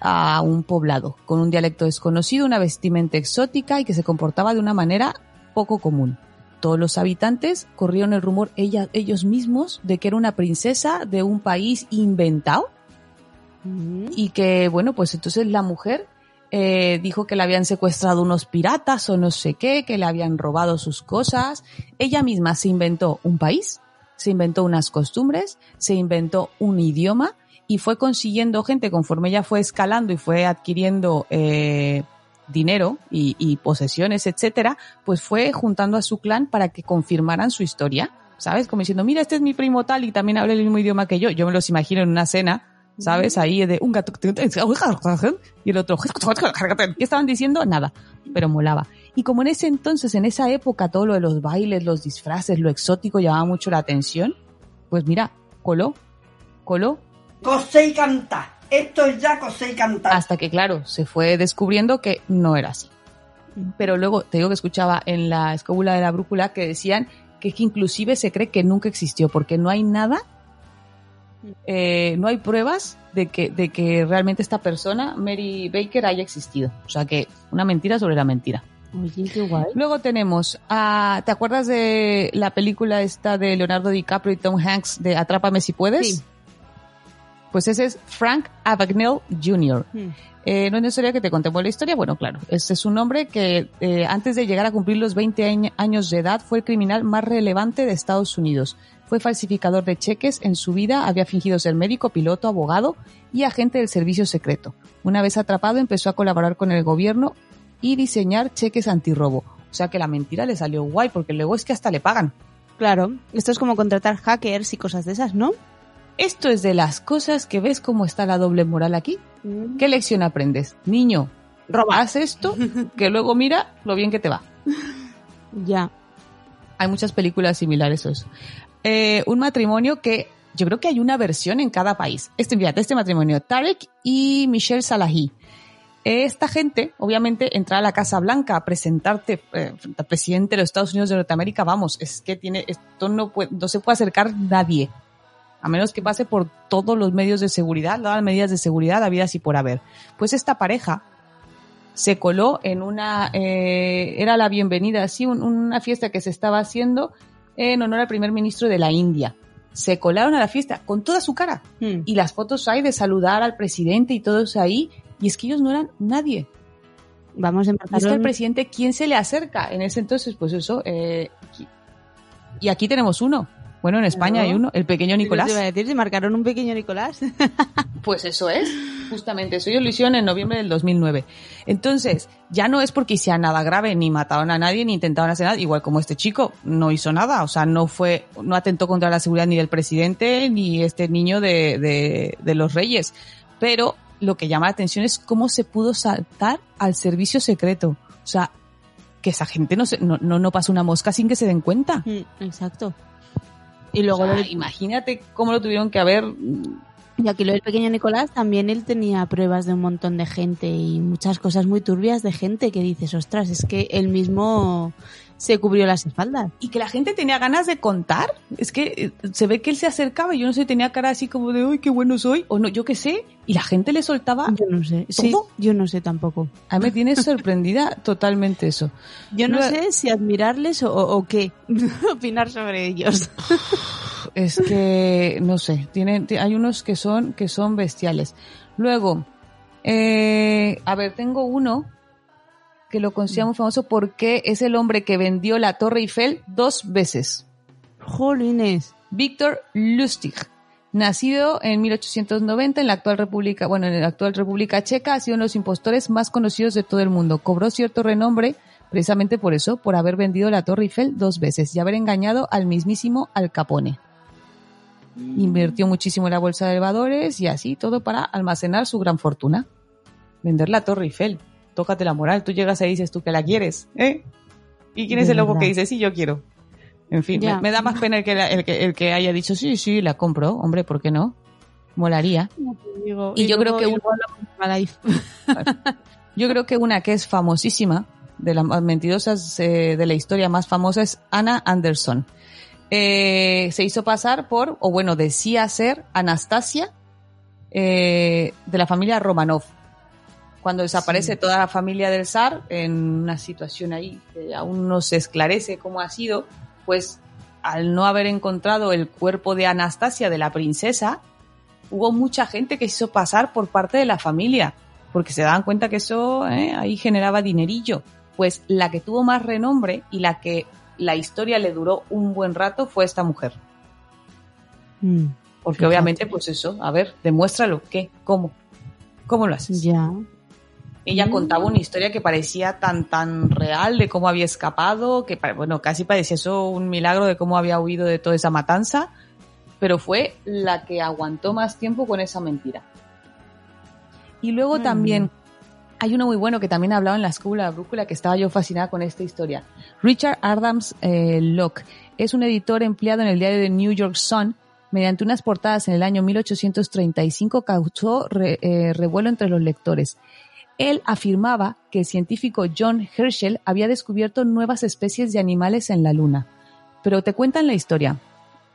a un poblado, con un dialecto desconocido, una vestimenta exótica y que se comportaba de una manera poco común. Todos los habitantes corrieron el rumor ella- ellos mismos de que era una princesa de un país inventado y que, bueno, pues entonces la mujer eh, dijo que le habían secuestrado unos piratas o no sé qué, que le habían robado sus cosas. Ella misma se inventó un país, se inventó unas costumbres, se inventó un idioma y fue consiguiendo gente conforme ella fue escalando y fue adquiriendo eh, dinero y, y posesiones, etcétera, pues fue juntando a su clan para que confirmaran su historia. ¿Sabes? Como diciendo, mira, este es mi primo tal y también habla el mismo idioma que yo. Yo me los imagino en una cena ¿sabes? Ahí de un gato y el otro ¿qué estaban diciendo? Nada, pero molaba. Y como en ese entonces, en esa época, todo lo de los bailes, los disfraces, lo exótico llamaba mucho la atención, pues mira, coló, coló, Cosé y canta. Esto es ya cosé y cantar. hasta que claro, se fue descubriendo que no era así. Pero luego te digo que escuchaba en la escóbula de la brújula que decían que, que inclusive se cree que nunca existió porque no hay nada, eh, no hay pruebas de que, de que realmente esta persona, Mary Baker, haya existido. O sea que una mentira sobre la mentira. Oye, qué guay. Luego tenemos, a, ¿te acuerdas de la película esta de Leonardo DiCaprio y Tom Hanks de Atrápame si puedes? Sí. Pues ese es Frank Abagnale Jr. Mm. Eh, no es necesario que te contemos la historia. Bueno, claro, este es un hombre que eh, antes de llegar a cumplir los 20 añ- años de edad fue el criminal más relevante de Estados Unidos. Fue falsificador de cheques en su vida, había fingido ser médico, piloto, abogado y agente del servicio secreto. Una vez atrapado empezó a colaborar con el gobierno y diseñar cheques antirrobo. O sea que la mentira le salió guay porque luego es que hasta le pagan. Claro, esto es como contratar hackers y cosas de esas, ¿no? Esto es de las cosas que ves cómo está la doble moral aquí. ¿Qué lección aprendes? Niño, Roba. haz esto, que luego mira lo bien que te va. Ya. Hay muchas películas similares a eso. Eh, un matrimonio que yo creo que hay una versión en cada país. Este, fíjate, este matrimonio, Tarek y Michelle Salahi. Esta gente, obviamente, entra a la Casa Blanca a presentarte eh, al presidente de los Estados Unidos de Norteamérica. Vamos, es que tiene, esto no, puede, no se puede acercar nadie. A menos que pase por todos los medios de seguridad, todas las medidas de seguridad habidas y por haber. Pues esta pareja se coló en una, eh, era la bienvenida, sí, un- una fiesta que se estaba haciendo en honor al primer ministro de la India. Se colaron a la fiesta con toda su cara. Mm. Y las fotos hay de saludar al presidente y todos ahí. Y es que ellos no eran nadie. Vamos a Y es que empezar. al presidente, ¿quién se le acerca? En ese entonces, pues eso. eh, y aquí tenemos uno. Bueno, en España hay uno, el pequeño Nicolás. Te iba a decir, si marcaron un pequeño Nicolás. Pues eso es, justamente eso. Ellos lo hicieron en noviembre del 2009. Entonces, ya no es porque sea nada grave, ni mataron a nadie, ni intentaron hacer nada. Igual como este chico no hizo nada, o sea, no fue, no atentó contra la seguridad ni del presidente, ni este niño de, de, de los reyes. Pero lo que llama la atención es cómo se pudo saltar al servicio secreto. O sea, que esa gente no, se, no, no, no pasa una mosca sin que se den cuenta. Mm, Exacto. Y luego O sea, lo del- imagínate cómo lo tuvieron que haber y aquí lo del pequeño Nicolás, también él tenía pruebas de un montón de gente y muchas cosas muy turbias de gente que dices, ostras, es que él mismo se cubrió las espaldas. y que la gente tenía ganas de contar. Es que eh, se ve que él se acercaba y yo no sé, tenía cara así como de, uy, qué bueno soy, o no, yo qué sé, y la gente le soltaba. Yo no sé. Sí, yo no sé tampoco. A mí me tiene sorprendida totalmente eso. Yo no sé si admirarles o, o- qué. Opinar sobre ellos. Es que, no sé, tiene, ti- hay unos que son, que son bestiales. Luego, eh, a ver, tengo uno que lo considero muy famoso porque es el hombre que vendió la Torre Eiffel dos veces. Jolines. Víctor Lustig, nacido en 1890 en la actual República, bueno, en la actual República Checa, ha sido uno de los impostores más conocidos de todo el mundo. Cobró cierto renombre precisamente por eso, por haber vendido la Torre Eiffel dos veces y haber engañado al mismísimo Al Capone. Invirtió muchísimo en la bolsa de valores y así todo para almacenar su gran fortuna. Vender la Torre Eiffel. Tócate la moral. Tú llegas ahí y dices tú que la quieres, ¿eh? ¿Y quién es De el loco que verdad. dice sí, yo quiero? En fin, me, me da más pena el que, la- el, que, el que haya dicho sí, sí, la compro. Hombre, ¿por qué no? Molaría. Y yo creo que un- Yo creo que una que es famosísima, de las más mentirosas eh, de la historia más famosa, es Anna Anderson. Eh, se hizo pasar por, o bueno, decía ser Anastasia eh, de la familia Romanov. Cuando desaparece toda la familia del zar, en una situación ahí que aún no se esclarece cómo ha sido, pues al no haber encontrado el cuerpo de Anastasia, de la princesa, hubo mucha gente que se hizo pasar por parte de la familia, porque se daban cuenta que eso eh, ahí generaba dinerillo. Pues la que tuvo más renombre y la que la historia le duró un buen rato fue esta mujer. Mm, Porque Fíjate. obviamente, pues eso, a ver, demuéstralo, ¿qué? ¿Cómo? ¿Cómo lo haces? Ya. Ella Mm. contaba una historia que parecía tan, tan real de cómo había escapado, que bueno, casi parecía eso un milagro de cómo había huido de toda esa matanza, pero fue la que aguantó más tiempo con esa mentira. Y luego Mm. también hay uno muy bueno que también hablaba en la escuela de Brújula que estaba yo fascinada con esta historia. Richard Adams eh, Locke es un editor empleado en el diario The New York Sun. Mediante unas portadas en el año 1835 causó re- eh, revuelo entre los lectores. Él afirmaba que el científico John Herschel había descubierto nuevas especies de animales en la Luna. Pero te cuentan la historia.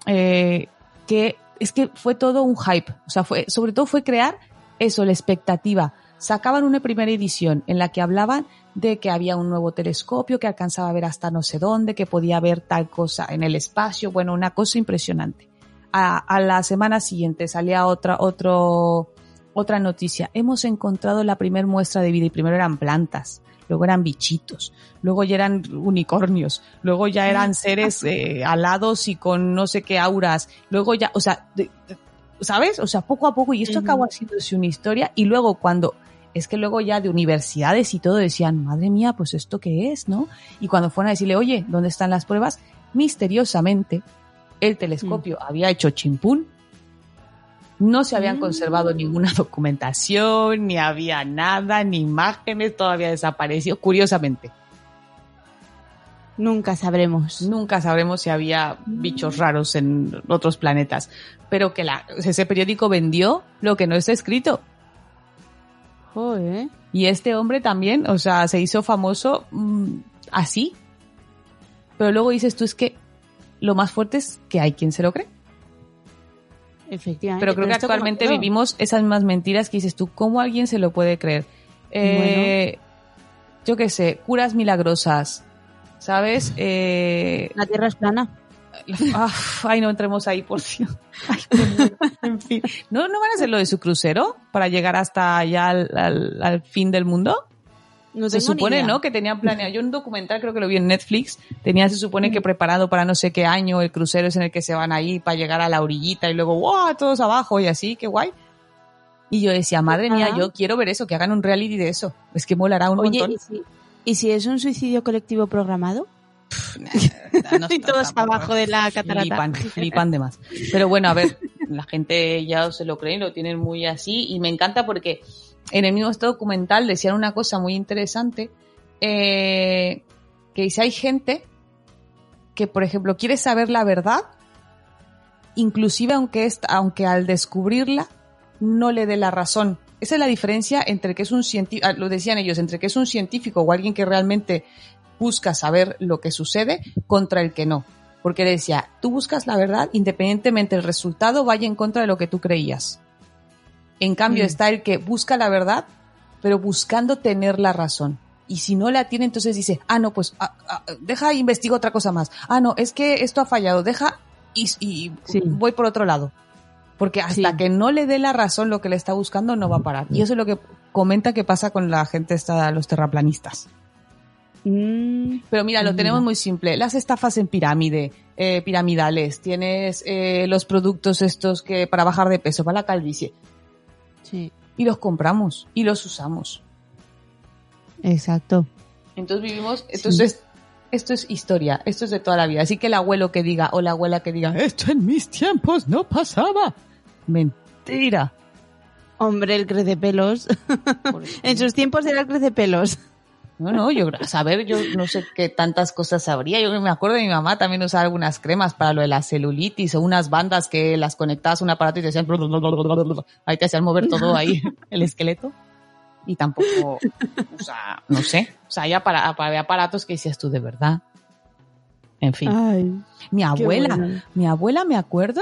eh, que es que fue todo un hype. O sea, fue, sobre todo fue crear eso, la expectativa. Sacaban una primera edición en la que hablaban de que había un nuevo telescopio que alcanzaba a ver hasta no sé dónde, que podía ver tal cosa en el espacio. Bueno, una cosa impresionante. A, a la semana siguiente salía otra, otro, otra noticia. Hemos encontrado la primer muestra de vida y primero eran plantas, luego eran bichitos, luego ya eran unicornios, luego ya eran seres eh, alados y con no sé qué auras, luego ya, o sea, de- de- ¿sabes? O sea, poco a poco, y esto acabó haciéndose una historia, y luego cuando, es que luego ya de universidades y todo decían, madre mía, pues esto qué es, ¿no? Y cuando fueron a decirle, oye, ¿dónde están las pruebas? Misteriosamente, el telescopio había hecho chimpún, no se habían Mm. conservado ninguna documentación, ni había nada, ni imágenes, todo había desaparecido, curiosamente. Nunca sabremos. Nunca sabremos si había bichos raros en otros planetas, pero que la, ese periódico vendió lo que no está escrito. Joder. Y este hombre también, o sea, se hizo famoso mm, así. Pero luego dices tú es que lo más fuerte es que hay quien se lo cree. Efectivamente. Pero creo que como actualmente vivimos esas mismas mentiras que dices tú, ¿cómo alguien se lo puede creer? Eh, Yo qué sé, curas milagrosas, ¿sabes? Eh, La Tierra es plana. ah, ay, no entremos ahí, por Dios. Ay, en fin. ¿No, ¿No van a hacer lo de su crucero para llegar hasta allá al, al- al fin del mundo? No se supone. ¿no? Que tenían planeado. Yo un documental creo que lo vi en Netflix. Tenía, se supone que preparado para no sé qué año el crucero es en el que se van ahí para llegar a la orillita y luego, ¡wow! Todos abajo y así, qué guay. Y yo decía, madre mía, Ajá. yo quiero ver eso, que hagan un reality de eso. Es que molará un Oye, montón. ¿y si, ¿y si es un suicidio colectivo programado? No, y todos abajo de la catarata. Flipan, flipan de más. Pero bueno, a ver, la gente ya se lo cree, lo tienen muy así y me encanta porque en el mismo este documental decían una cosa muy interesante, eh, que dice, hay gente que, por ejemplo, quiere saber la verdad, inclusive aunque, esta- aunque al descubrirla no le dé la razón. Esa es la diferencia entre que es un científico, lo decían ellos, entre que es un científico o alguien que realmente busca saber lo que sucede contra el que no. Porque decía, tú buscas la verdad independientemente el resultado vaya en contra de lo que tú creías. En cambio Mm. está el que busca la verdad, pero buscando tener la razón. Y si no la tiene, entonces dice, ah, no, pues ah, ah, deja, investigo otra cosa más. Ah, no, es que esto ha fallado, deja y, y Sí. voy por otro lado. Porque hasta Sí. que no le dé la razón lo que le está buscando, no va a parar. Y eso es lo que comenta que pasa con la gente esta, los terraplanistas. Mm, Pero mira, lo Mm. tenemos muy simple. Las estafas en pirámide, eh, piramidales, tienes eh, los productos estos que para bajar de peso, para la calvicie, sí, y los compramos y los usamos. exacto. Entonces vivimos, entonces esto es historia, esto es de toda la vida. Así que el abuelo que diga o la abuela que diga, esto en mis tiempos no pasaba. Mentira. Hombre, el crecepelos. en sus tiempos era el crecepelos. No, no, yo, a saber, yo no sé qué tantas cosas sabría. Yo me acuerdo de mi mamá también usaba algunas cremas para lo de la celulitis o unas bandas que las conectabas a un aparato y te hacían, ahí te hacían mover todo ahí, el esqueleto. Y tampoco, o sea, no sé. O sea, hay aparatos que decías tú de verdad. En fin. Ay, Mi abuela, bueno. mi abuela me acuerdo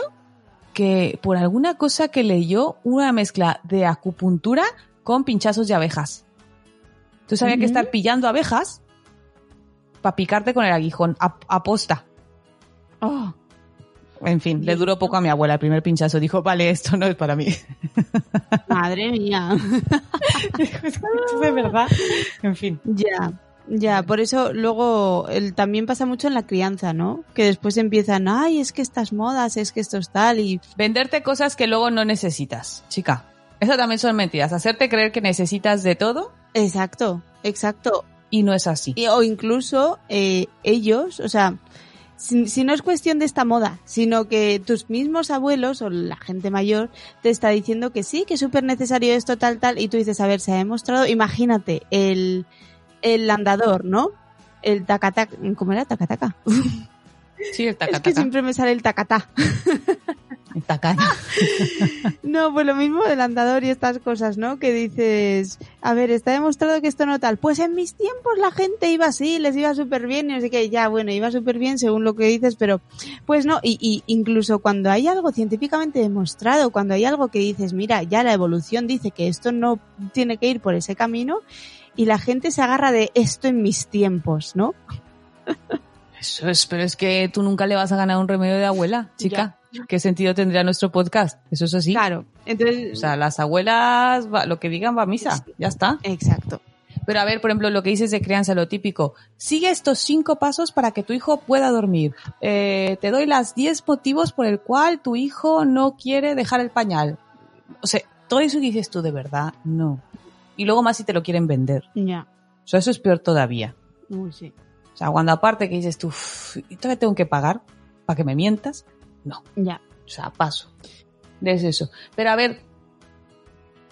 que por alguna cosa que leyó una mezcla de acupuntura con pinchazos de abejas. Entonces había que estar pillando abejas para picarte con el aguijón, a, aposta. Oh, En fin, le duró poco a mi abuela el primer pinchazo. Dijo, vale, esto no es para mí. madre mía. De verdad. En fin. Ya, ya, por eso luego el, también pasa mucho en la crianza, ¿no? Que después empiezan, ay, es que estas modas, es que esto es tal y... Venderte cosas que luego no necesitas, chica. Eso también son mentiras. Hacerte creer que necesitas de todo Exacto, exacto. y no es así. Y- o incluso eh, ellos, o sea, si, si no es cuestión de esta moda, sino que tus mismos abuelos o la gente mayor te está diciendo que sí, que es súper necesario esto, tal, tal, y tú dices, a ver, se ha demostrado, imagínate, el, el andador, ¿no? El tacatac, ¿cómo era? Tacataca. Sí, el Es que siempre me sale el tacatá. El tacaño. No, pues lo mismo del andador y estas cosas, ¿no? Que dices, a ver, está demostrado que esto no tal. Pues en mis tiempos la gente iba así, les iba súper bien, y así que ya, bueno, iba súper bien según lo que dices, pero pues no, y, y incluso cuando hay algo científicamente demostrado, cuando hay algo que dices, mira, ya la evolución dice que esto no tiene que ir por ese camino, y la gente se agarra de esto en mis tiempos, ¿no? Eso es, pero es que tú nunca le vas a ganar un remedio de abuela, chica. ¿Qué sentido tendría nuestro podcast? Eso es así. Claro, entonces... O sea, las abuelas, va- lo que digan va a misa, ya está. Exacto. Pero a ver, por ejemplo, lo que dices de crianza, lo típico. Sigue estos cinco pasos para que tu hijo pueda dormir. Eh, te doy las diez motivos por el cual tu hijo no quiere dejar el pañal. O sea, todo eso que dices tú de verdad, no. Y luego más si te lo quieren vender. Ya. O sea, eso es peor todavía. Uy, sí. O sea, cuando aparte que dices tú, "Uf, ¿y todavía tengo que pagar para que me mientas? No. Ya. O sea, paso. Es eso. Pero a ver,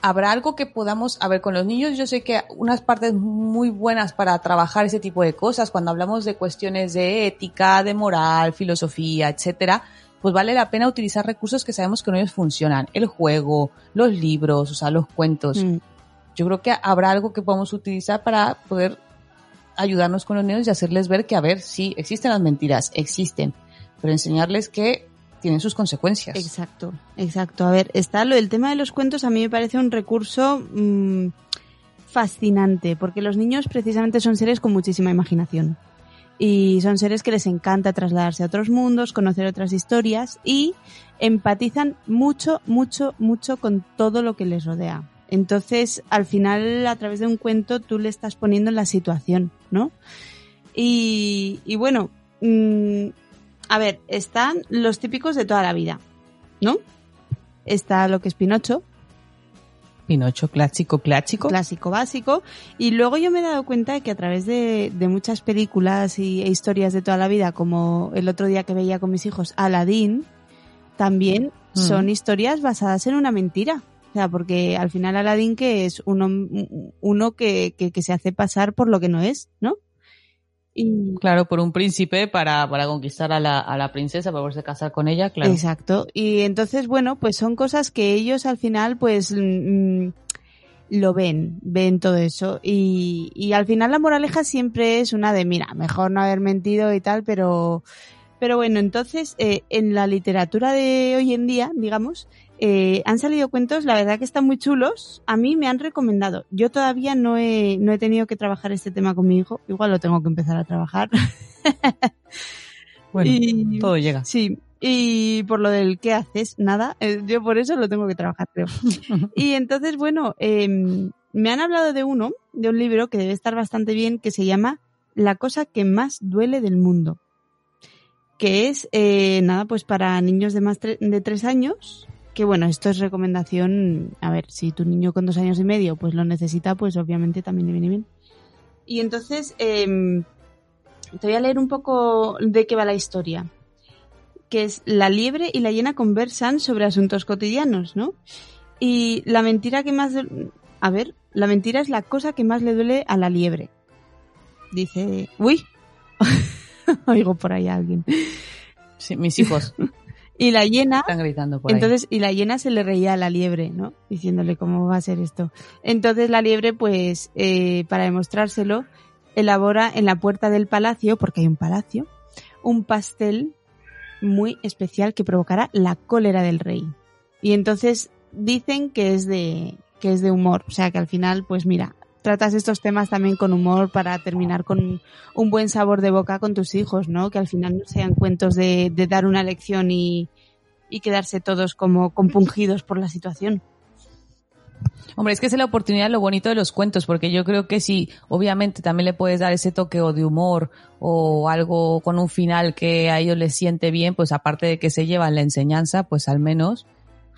¿habrá algo que podamos, a ver, con los niños yo sé que unas partes muy buenas para trabajar ese tipo de cosas, cuando hablamos de cuestiones de ética, de moral, filosofía, etcétera, pues vale la pena utilizar recursos que sabemos que con ellos funcionan. El juego, los libros, o sea, los cuentos. Mm. Yo creo que habrá algo que podamos utilizar para poder ayudarnos con los niños y hacerles ver que, a ver, sí, existen las mentiras, existen, pero enseñarles que tienen sus consecuencias. Exacto, exacto. A ver, está lo del tema de los cuentos, a mí me parece un recurso mm, fascinante, porque los niños precisamente son seres con muchísima imaginación. Y son seres que les encanta trasladarse a otros mundos, conocer otras historias y empatizan mucho, mucho, mucho con todo lo que les rodea. Entonces, al final, a través de un cuento, tú le estás poniendo en la situación, ¿no? Y, y bueno, mm, a ver, están los típicos de toda la vida, ¿no? Está lo que es Pinocho, Pinocho, clásico, clásico. clásico básico, y luego yo me he dado cuenta de que a través de, de muchas películas y, e historias de toda la vida, como el otro día que veía con mis hijos, Aladdin, también Mm. son historias basadas en una mentira. O sea, porque al final Aladdin que es uno, uno que, que, que se hace pasar por lo que no es, ¿no? Y, Claro, por un príncipe para, para conquistar a la, a la princesa, para poderse casar con ella, claro. Exacto. Y entonces, bueno, pues son cosas que ellos al final, pues, mm, lo ven, ven todo eso. Y, y al final la moraleja siempre es una de, mira, mejor no haber mentido y tal, pero, pero bueno, entonces eh, en la literatura de hoy en día, digamos, eh, han salido cuentos, la verdad que están muy chulos. A mí me han recomendado. Yo todavía no he, no he tenido que trabajar este tema con mi hijo. Igual lo tengo que empezar a trabajar. Bueno, Y- todo llega. Sí. Y por lo del qué haces, nada. eh, Yo por eso lo tengo que trabajar, creo. Y entonces, bueno, em, me han hablado de uno, de un libro que debe estar bastante bien, que se llama La cosa que más duele del mundo. Que es, eh, nada, pues para niños de más de tres años. Que bueno, esto es recomendación. A ver, si tu niño con dos años y medio pues lo necesita, pues obviamente también le viene bien. Y entonces, em, te voy a leer un poco de qué va la historia. Que es la liebre y la hiena conversan sobre asuntos cotidianos, ¿no? Y la mentira que más... A ver, la mentira es la cosa que más le duele a la liebre. Dice... Uy. Oigo por ahí a alguien. Sí, mis hijos Y la hiena... están gritando por ahí. Entonces, y la hiena se le reía a la liebre, ¿no? Diciéndole cómo va a ser esto. Entonces la liebre, pues, eh, para demostrárselo, elabora en la puerta del palacio, porque hay un palacio, un pastel muy especial que provocará la cólera del rey. Y entonces dicen que es de, que es de humor. O sea que al final, pues mira, tratas estos temas también con humor para terminar con un buen sabor de boca con tus hijos, ¿no? Que al final no sean cuentos de, de dar una lección y, y quedarse todos como compungidos por la situación. Hombre, es que es la oportunidad, lo bonito de los cuentos, porque yo creo que sí, obviamente también le puedes dar ese toque o de humor o algo con un final que a ellos les siente bien, pues aparte de que se llevan la enseñanza, pues al menos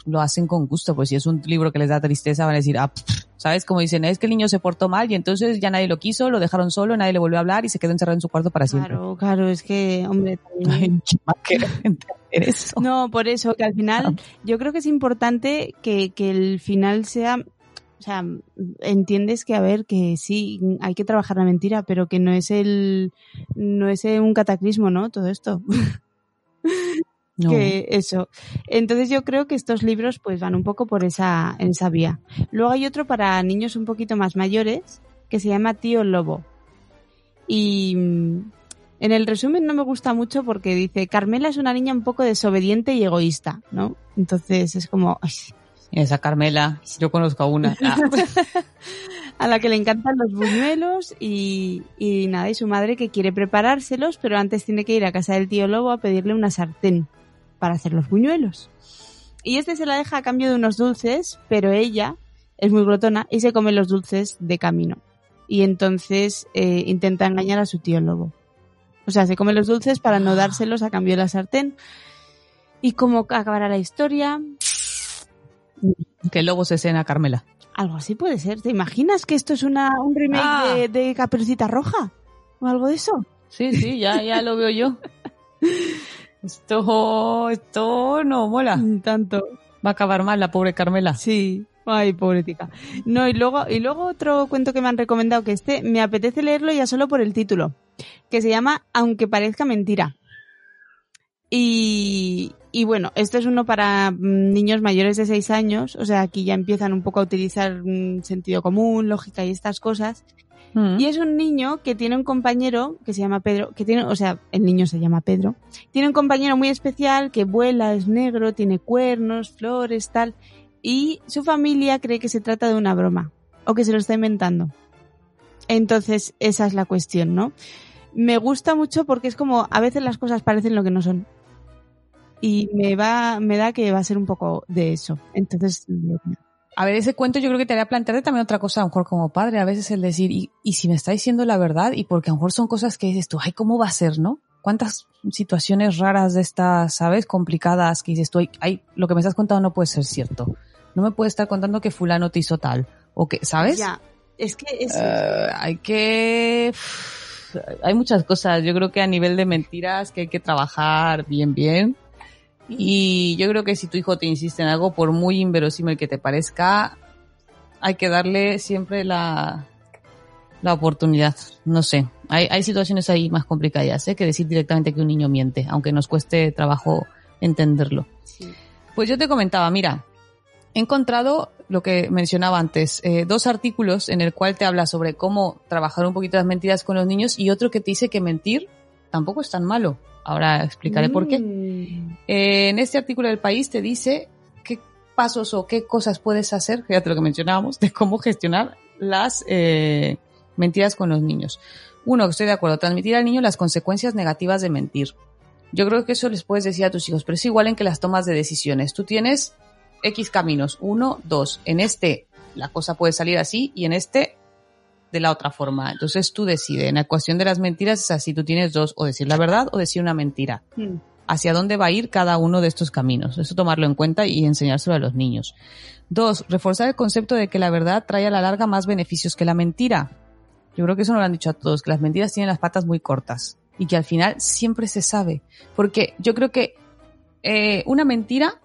lo hacen con gusto. Pues si es un libro que les da tristeza, van a decir, ah, pff, ¿sabes? Como dicen, es que el niño se portó mal y entonces ya nadie lo quiso, lo dejaron solo, nadie le volvió a hablar y se quedó encerrado en su cuarto para siempre. Claro, claro, es que, hombre, también... No, por eso, que al final yo creo que es importante que, que el final sea, o sea, entiendes que a ver, que sí, hay que trabajar la mentira, pero que no es el, no es un cataclismo, ¿no? Todo esto. No. que eso. Entonces yo creo que estos libros pues van un poco por esa, en esa vía. Luego hay otro para niños un poquito más mayores que se llama Tío Lobo. Y mm, en el resumen no me gusta mucho porque dice, Carmela es una niña un poco desobediente y egoísta, ¿no? Entonces es como, ay, Esa Carmela, yo conozco a una. Ah, a la que le encantan los buñuelos y, y nada, y su madre que quiere preparárselos, pero antes tiene que ir a casa del tío Lobo a pedirle una sartén para hacer los buñuelos. Y este se la deja a cambio de unos dulces, pero ella es muy glotona y se come los dulces de camino. Y entonces eh, intenta engañar a su tío Lobo. O sea, se come los dulces para no dárselos a cambio de la sartén. ¿Y cómo acabará la historia? que lobo se cena a Carmela. Algo así puede ser. ¿Te imaginas que esto es una, un remake Ah. de, de Caperucita Roja? ¿O algo de eso? Sí, sí, ya, ya lo veo yo. Esto, esto no mola. Tanto. Va a acabar mal la pobre Carmela. Sí. Ay, pobretica. No, y luego, y luego otro cuento que me han recomendado, que este me apetece leerlo ya solo por el título, que se llama Aunque parezca mentira. Y, y bueno, este es uno para mm, niños mayores de 6 años, o sea, aquí ya empiezan un poco a utilizar mm, sentido común, lógica y estas cosas. Mm. Y es un niño que tiene un compañero que se llama Pedro, que tiene, o sea, el niño se llama Pedro. Tiene un compañero muy especial que vuela, es negro, tiene cuernos, flores, tal. Y su familia cree que se trata de una broma o que se lo está inventando. Entonces, esa es la cuestión, ¿no? Me gusta mucho porque es como a veces las cosas parecen lo que no son. Y me va, me da que va a ser un poco de eso. Entonces, A ver, ese cuento yo creo que te haría plantearte también otra cosa, a lo mejor como padre, a veces el decir, y, y si me está diciendo la verdad, y porque a lo mejor son cosas que dices tú, ay, ¿cómo va a ser, no? ¿Cuántas situaciones raras de estas, sabes, complicadas que dices tú, ay, ay, lo que me estás contando no puede ser cierto. No me puede estar contando que fulano te hizo tal, o que, ¿sabes? ya, es que es, Eh, hay que... Hay muchas cosas, yo creo que a nivel de mentiras que hay que trabajar bien, bien. Y yo creo que si tu hijo te insiste en algo, por muy inverosímil que te parezca, hay que darle siempre la, la oportunidad. No sé, hay, hay situaciones ahí más complicadas ¿eh? que decir directamente que un niño miente, aunque nos cueste trabajo entenderlo. sí. Pues yo te comentaba, mira, he encontrado lo que mencionaba antes, eh, dos artículos en el cual te habla sobre cómo trabajar un poquito las mentiras con los niños y otro que te dice que mentir tampoco es tan malo. Ahora explicaré por qué. Mm. Eh, en este artículo del país te dice qué pasos o qué cosas puedes hacer, fíjate lo que mencionábamos, de cómo gestionar las eh, mentiras con los niños. Uno, que estoy de acuerdo, transmitir al niño las consecuencias negativas de mentir. Yo creo que eso les puedes decir a tus hijos, pero es igual en que las tomas de decisiones. Tú tienes X caminos, uno, dos. En este la cosa puede salir así y en este de la otra forma. Entonces tú decides. En la cuestión de las mentiras es así, tú tienes dos, o decir la verdad o decir una mentira. Mm. Hacia dónde va a ir cada uno de estos caminos. Eso tomarlo en cuenta y enseñárselo a los niños. Dos, reforzar el concepto de que la verdad trae a la larga más beneficios que la mentira. Yo creo que eso nos lo han dicho a todos, que las mentiras tienen las patas muy cortas y que al final siempre se sabe. Porque yo creo que eh, una mentira,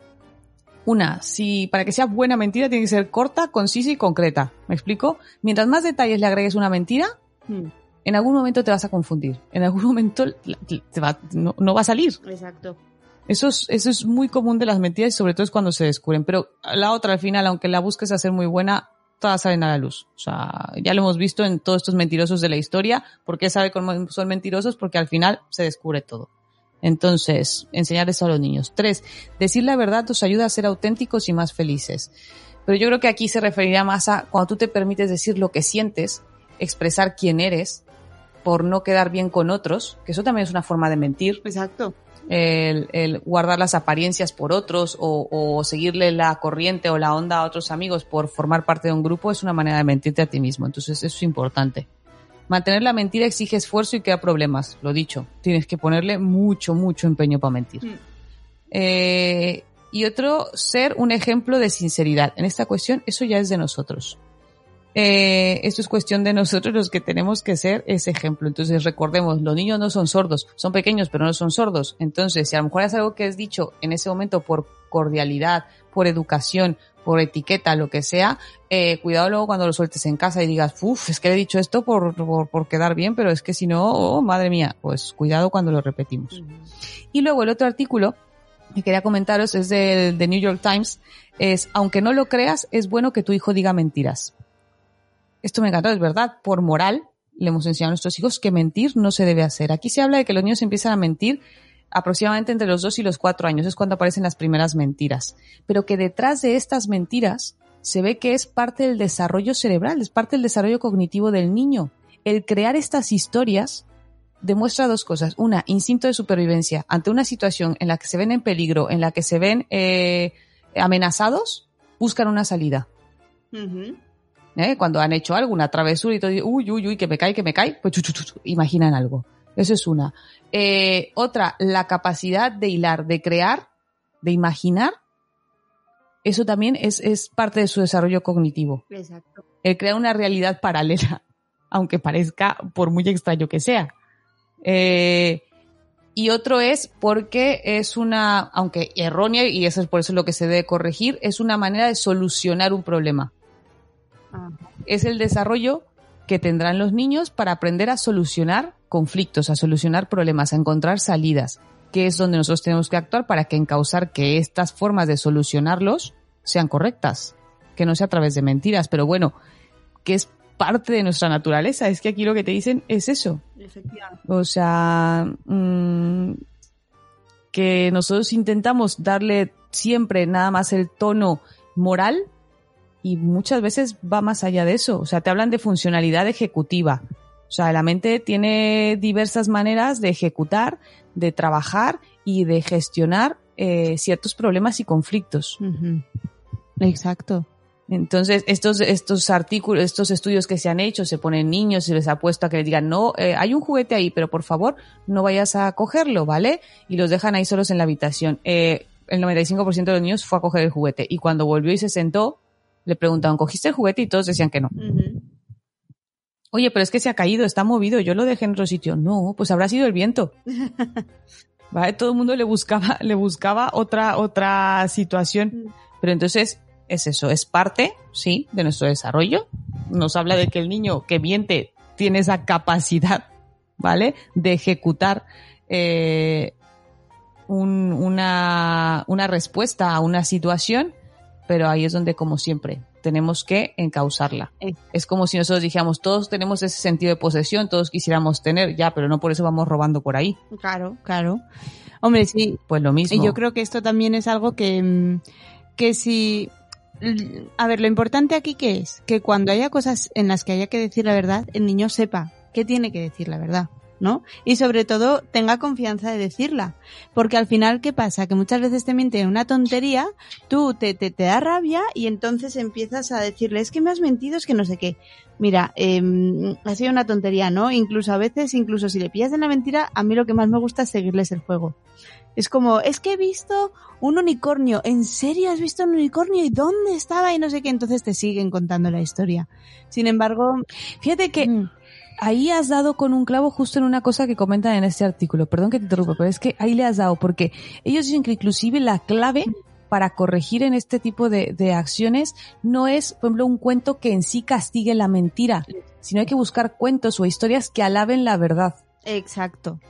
una, si para que sea buena mentira tiene que ser corta, concisa y concreta. ¿Me explico? Mientras más detalles le agregues una mentira, Mm. en algún momento te vas a confundir. En algún momento la- te va- no, no va a salir. Exacto. Eso es, eso es muy común de las mentiras y sobre todo es cuando se descubren. Pero la otra, al final, aunque la busques hacer muy buena, todas salen a la luz. O sea, ya lo hemos visto en todos estos mentirosos de la historia. ¿Por qué sabe cómo son mentirosos? Porque al final se descubre todo. Entonces, enseñar eso a los niños. Tres, decir la verdad os ayuda a ser auténticos y más felices. Pero yo creo que aquí se referirá más a cuando tú te permites decir lo que sientes, expresar quién eres, por no quedar bien con otros, que eso también es una forma de mentir Exacto. el, el guardar las apariencias por otros o, o seguirle la corriente o la onda a otros amigos por formar parte de un grupo es una manera de mentirte a ti mismo. Entonces eso es importante. Mantener la mentira exige esfuerzo y crea problemas, lo dicho. Tienes que ponerle mucho, mucho empeño para mentir. Mm. Eh, y otro, ser un ejemplo de sinceridad. En esta cuestión, eso ya es de nosotros. Eh, esto es cuestión de nosotros los que tenemos que ser ese ejemplo. Entonces recordemos, los niños no son sordos, son pequeños pero no son sordos. Entonces, si a lo mejor es algo que es dicho en ese momento por cordialidad, por educación, por etiqueta, lo que sea, eh, cuidado luego cuando lo sueltes en casa y digas, uff, es que le he dicho esto por, por, por quedar bien, pero es que si no, oh, madre mía, pues cuidado cuando lo repetimos. Y luego el otro artículo que quería comentaros es del de New York Times, es, aunque no lo creas, es bueno que tu hijo diga mentiras. Esto me encantó, es verdad, por moral le hemos enseñado a nuestros hijos que mentir no se debe hacer. Aquí se habla de que los niños empiezan a mentir aproximadamente entre los dos y los cuatro años, es cuando aparecen las primeras mentiras. Pero que detrás de estas mentiras se ve que es parte del desarrollo cerebral, es parte del desarrollo cognitivo del niño. El crear estas historias demuestra dos cosas. Una, instinto de supervivencia. Ante una situación en la que se ven en peligro, en la que se ven eh, amenazados, buscan una salida. Ujú. ¿eh? Cuando han hecho algo, una travesura y todo, uy, uy, uy, que me cae, que me cae, pues chu, chu, chu, imaginan algo. Eso es una. Eh, otra, la capacidad de hilar, de crear, de imaginar. Eso también es, es parte de su desarrollo cognitivo. Exacto. El crear una realidad paralela, aunque parezca por muy extraño que sea. Eh, y otro es porque es una, aunque errónea, y eso es por eso lo que se debe corregir, es una manera de solucionar un problema Ajá. es el desarrollo que tendrán los niños para aprender a solucionar conflictos, a solucionar problemas, a encontrar salidas, que es donde nosotros tenemos que actuar para que encauzar que estas formas de solucionarlos sean correctas, que no sea a través de mentiras, pero bueno, que es parte de nuestra naturaleza, es que aquí lo que te dicen es eso, Efectivamente. o sea, mm, que nosotros intentamos darle siempre nada más el tono moral y muchas veces va más allá de eso. O sea, te hablan de funcionalidad ejecutiva. O sea, la mente tiene diversas maneras de ejecutar, de trabajar y de gestionar eh, ciertos problemas y conflictos. Exacto. Entonces, estos, estos artículos, estos estudios que se han hecho, se ponen niños y les ha puesto a que les digan, no, eh, hay un juguete ahí, pero por favor, no vayas a cogerlo, ¿vale? Y los dejan ahí solos en la habitación. Eh, el 95% de los niños fue a coger el juguete y cuando volvió y se sentó, le preguntaban, ¿cogiste el juguete? Y todos decían que no. Oye, pero es que se ha caído, está movido, yo lo dejé en otro sitio. No, pues habrá sido el viento. ¿Vale? Todo el mundo le buscaba, le buscaba otra, otra situación. Pero entonces, es eso, es parte, sí, de nuestro desarrollo. Nos habla de que el niño que miente tiene esa capacidad, ¿vale? De ejecutar eh, un- una, una respuesta a una situación, pero ahí es donde, como siempre, tenemos que encauzarla. Eh. Es como si nosotros dijéramos, todos tenemos ese sentido de posesión, todos quisiéramos tener, ya, pero no por eso vamos robando por ahí. Claro, claro. Hombre, sí. Pues lo mismo. Y yo creo que esto también es algo que, mm, que si... l- A ver, lo importante aquí que es que cuando haya cosas en las que haya que decir la verdad, el niño sepa que tiene que decir la verdad, ¿no? Y sobre todo tenga confianza de decirla. Porque al final, ¿qué pasa? Que muchas veces te mienten una tontería, tú te, te, te da rabia y entonces empiezas a decirle, es que me has mentido, es que no sé qué. Mira, eh, ha sido una tontería, ¿no? Incluso a veces, incluso si le pillas en la mentira, a mí lo que más me gusta es seguirles el juego. Es como, es que he visto un unicornio. ¿En serio has visto un unicornio? ¿Y dónde estaba? Y no sé qué. Entonces te siguen contando la historia. Sin embargo, Fíjate que mm, ahí has dado con un clavo justo en una cosa que comentan en este artículo. Perdón que te interrumpa, pero es que ahí le has dado, porque ellos dicen que inclusive la clave para corregir en este tipo de, de acciones no es, por ejemplo, un cuento que en sí castigue la mentira, sino hay que buscar cuentos o historias que alaben la verdad. exacto.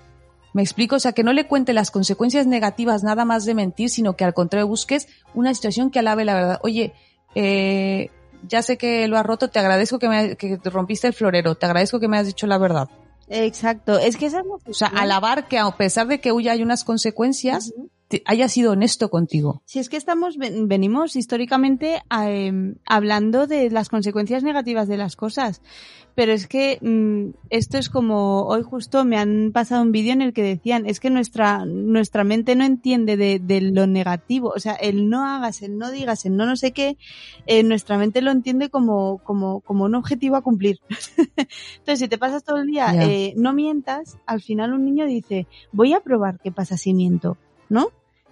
Me explico, o sea, que no le cuente las consecuencias negativas nada más de mentir, sino que al contrario busques una situación que alabe la verdad. Oye, eh, ya sé que lo has roto, te agradezco que me que te rompiste el florero, te agradezco que me has dicho la verdad. Exacto. Es que esa es la O sea, alabar que a pesar de que huya hay unas consecuencias. Te- haya sido honesto contigo. Si es que estamos, ven- venimos históricamente a, em, hablando de las consecuencias negativas de las cosas. Pero es que mm, esto es como, hoy justo me han pasado un vídeo en el que decían, es que nuestra, nuestra mente no entiende de, de lo negativo. O sea, el no hagas, el no digas, el no no sé qué, eh, nuestra mente lo entiende como, como, como un objetivo a cumplir. Entonces, si te pasas todo el día, eh, no mientas, al final un niño dice, voy a probar qué pasa si miento, ¿no?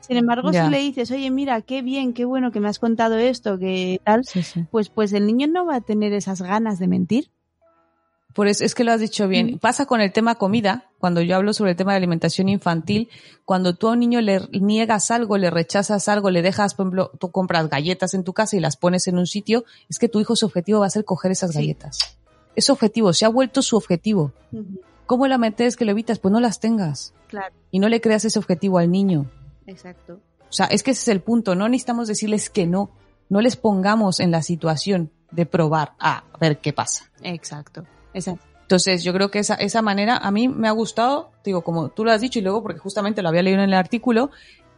Sin embargo, si le dices, oye, mira, qué bien, qué bueno que me has contado esto, que tal, Sí, sí. pues, pues el niño no va a tener esas ganas de mentir. Por eso es que lo has dicho bien. Mm. Pasa con el tema comida, cuando yo hablo sobre el tema de alimentación infantil, cuando tú a un niño le niegas algo, le rechazas algo, le dejas, por ejemplo, tú compras galletas en tu casa y las pones en un sitio, es que tu hijo su objetivo va a ser coger esas Sí. galletas. Es objetivo, se ha vuelto su objetivo. ¿Cómo la mente es que lo evitas? Pues no las tengas. Claro, Y no le creas ese objetivo al niño. Exacto. O sea, es que ese es el punto. No necesitamos decirles que no. No les pongamos en la situación de probar a ver qué pasa. Exacto. Exacto. Entonces, yo creo que esa, esa manera a mí me ha gustado, digo, como tú lo has dicho y luego porque justamente lo había leído en el artículo,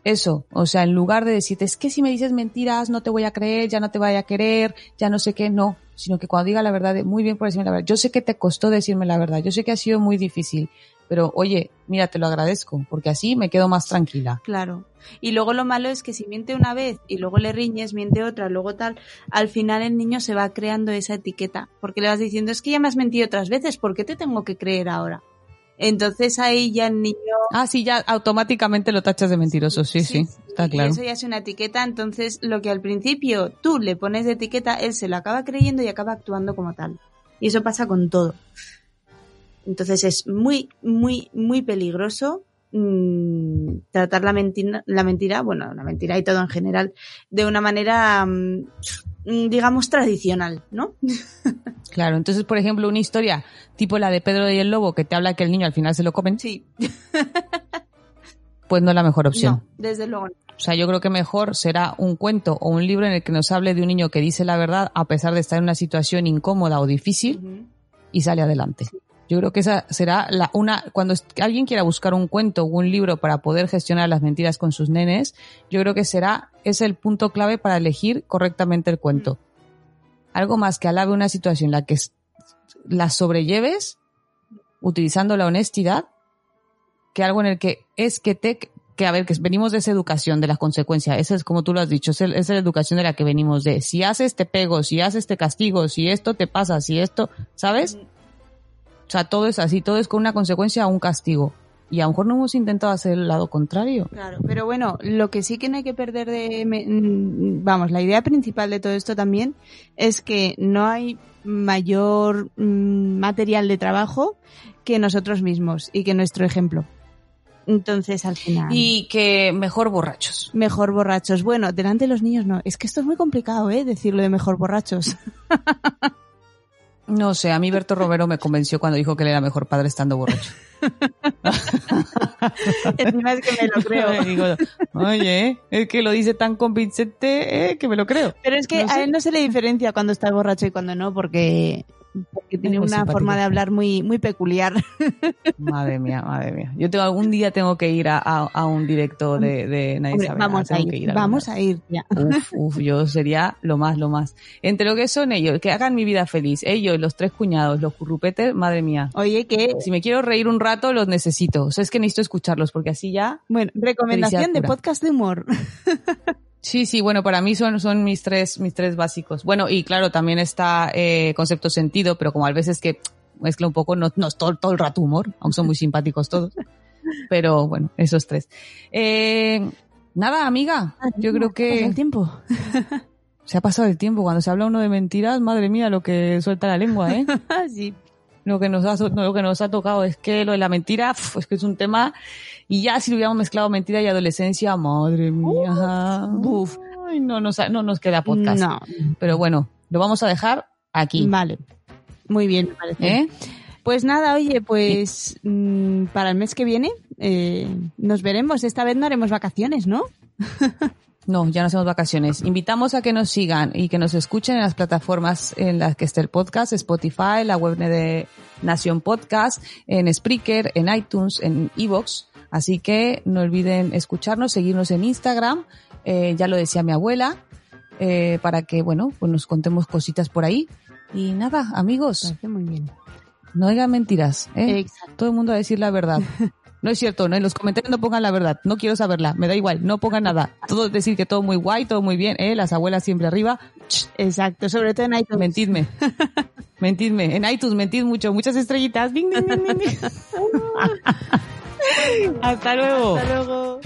eso, o sea, en lugar de decirte, es que si me dices mentiras, no te voy a creer, ya no te vaya a querer, ya no sé qué, no, sino que cuando diga la verdad, muy bien por decirme la verdad. Yo sé que te costó decirme la verdad, yo sé que ha sido muy difícil, pero oye, mira, te lo agradezco, porque así me quedo más tranquila. Claro. Y luego lo malo es que si miente una vez y luego le riñes, miente otra, luego tal, al final el niño se va creando esa etiqueta. Porque le vas diciendo, es que ya me has mentido otras veces, ¿por qué te tengo que creer ahora? Entonces ahí ya el niño... Ah, sí, ya automáticamente lo tachas de mentiroso, sí, sí, está y claro. eso ya es una etiqueta, entonces lo que al principio tú le pones de etiqueta, él se lo acaba creyendo y acaba actuando como tal. Y eso pasa con todo. Entonces es muy, muy, muy peligroso mm, tratar la mentira, la mentira, bueno, la mentira y todo en general, de una manera, mm, digamos, tradicional, ¿no? Claro, entonces, por ejemplo, una historia tipo la de Pedro y el Lobo que te habla que el niño al final se lo comen, Sí. pues no es la mejor opción. No, desde luego. no. O sea, yo creo que mejor será un cuento o un libro en el que nos hable de un niño que dice la verdad a pesar de estar en una situación incómoda o difícil y sale adelante. Yo creo que esa será la una cuando alguien quiera buscar un cuento o un libro para poder gestionar las mentiras con sus nenes, yo creo que será es el punto clave para elegir correctamente el cuento. Algo más que alabe una situación en la que la sobrelleves utilizando la honestidad que algo en el que es que te que a ver que venimos de esa educación de las consecuencias. Esa es como tú lo has dicho esa es esa es la educación de la que venimos de si haces te pego si haces te castigo si esto te pasa si esto sabes o sea todo es así todo es con una consecuencia o un castigo y a lo mejor no hemos intentado hacer el lado contrario Claro, pero bueno, lo que sí que no hay que perder de, mm, vamos, la idea principal de todo esto también es que no hay mayor mm, material de trabajo que nosotros mismos y que nuestro ejemplo. Entonces, al final. y que mejor borrachos Mejor borrachos. Bueno, delante de los niños no. Es que esto es muy complicado, ¿eh? Decirlo de mejor borrachos. No sé, a mí Berto Romero me convenció cuando dijo que él era mejor padre estando borracho. Encima es que me lo creo. Digo, Oye, es que lo dice tan convincente eh, que me lo creo. Pero es que No sé. a él no se le diferencia cuando está borracho y cuando no, porque, porque tiene una simpático. forma de hablar muy, muy peculiar. Madre mía, madre mía. Yo tengo algún día tengo que ir a, a- a un directo de, de Nadie Hombre, sabe nada, vamos a ir, algún vamos a ir ya. Uf, uf, yo sería lo más, lo más. Entre lo que son ellos, que hagan mi vida feliz, ellos, los tres cuñados, los currupetes, madre mía. Oye, que, Si me quiero reír un rato, los necesito. O sea, es que necesito escucharlos, porque así ya... bueno, recomendación de podcast de humor. Sí, sí, bueno, para mí son, son mis tres, mis tres básicos. Bueno, y claro, también está eh, concepto sentido, pero como a veces que mezcla un poco, no, no es todo, todo el rato humor, aunque son muy simpáticos todos. Pero bueno, esos tres. Eh, nada, amiga, yo creo que el tiempo. se ha pasado el tiempo. Cuando se habla uno de mentiras, madre mía, lo que suelta la lengua, ¿eh? sí. Lo que nos ha, lo que nos ha tocado es que lo de la mentira, es que es un tema, y ya si lo hubiéramos mezclado mentira y adolescencia, madre mía, uf, ay, no, nos, no nos queda podcast. No. Pero bueno, lo vamos a dejar aquí. Vale. Muy bien, me parece. ¿Eh? Pues nada, oye, pues mm, para el mes que viene eh, nos veremos. Esta vez no haremos vacaciones, ¿no? No, ya no hacemos vacaciones. Invitamos a que nos sigan y que nos escuchen en las plataformas en las que esté el podcast, Spotify, la web de Nación Podcast, en Spreaker, en iTunes, en Evox. Así que no olviden escucharnos, seguirnos en Instagram. Eh, ya lo decía mi abuela, eh, para que, bueno, pues nos contemos cositas por ahí. Y nada, amigos, muy bien. no digan mentiras, ¿eh? Exacto. Todo el mundo a decir la verdad. No es cierto, ¿no? en los comentarios no pongan la verdad. No quiero saberla, me da igual, no pongan nada. Todo decir que todo muy guay, todo muy bien, ¿eh? Las abuelas siempre arriba. Exacto, sobre todo en iTunes. Mentidme. Mentidme. En iTunes mentid mucho, muchas estrellitas. Ding, ding, ding. Hasta luego. Hasta luego.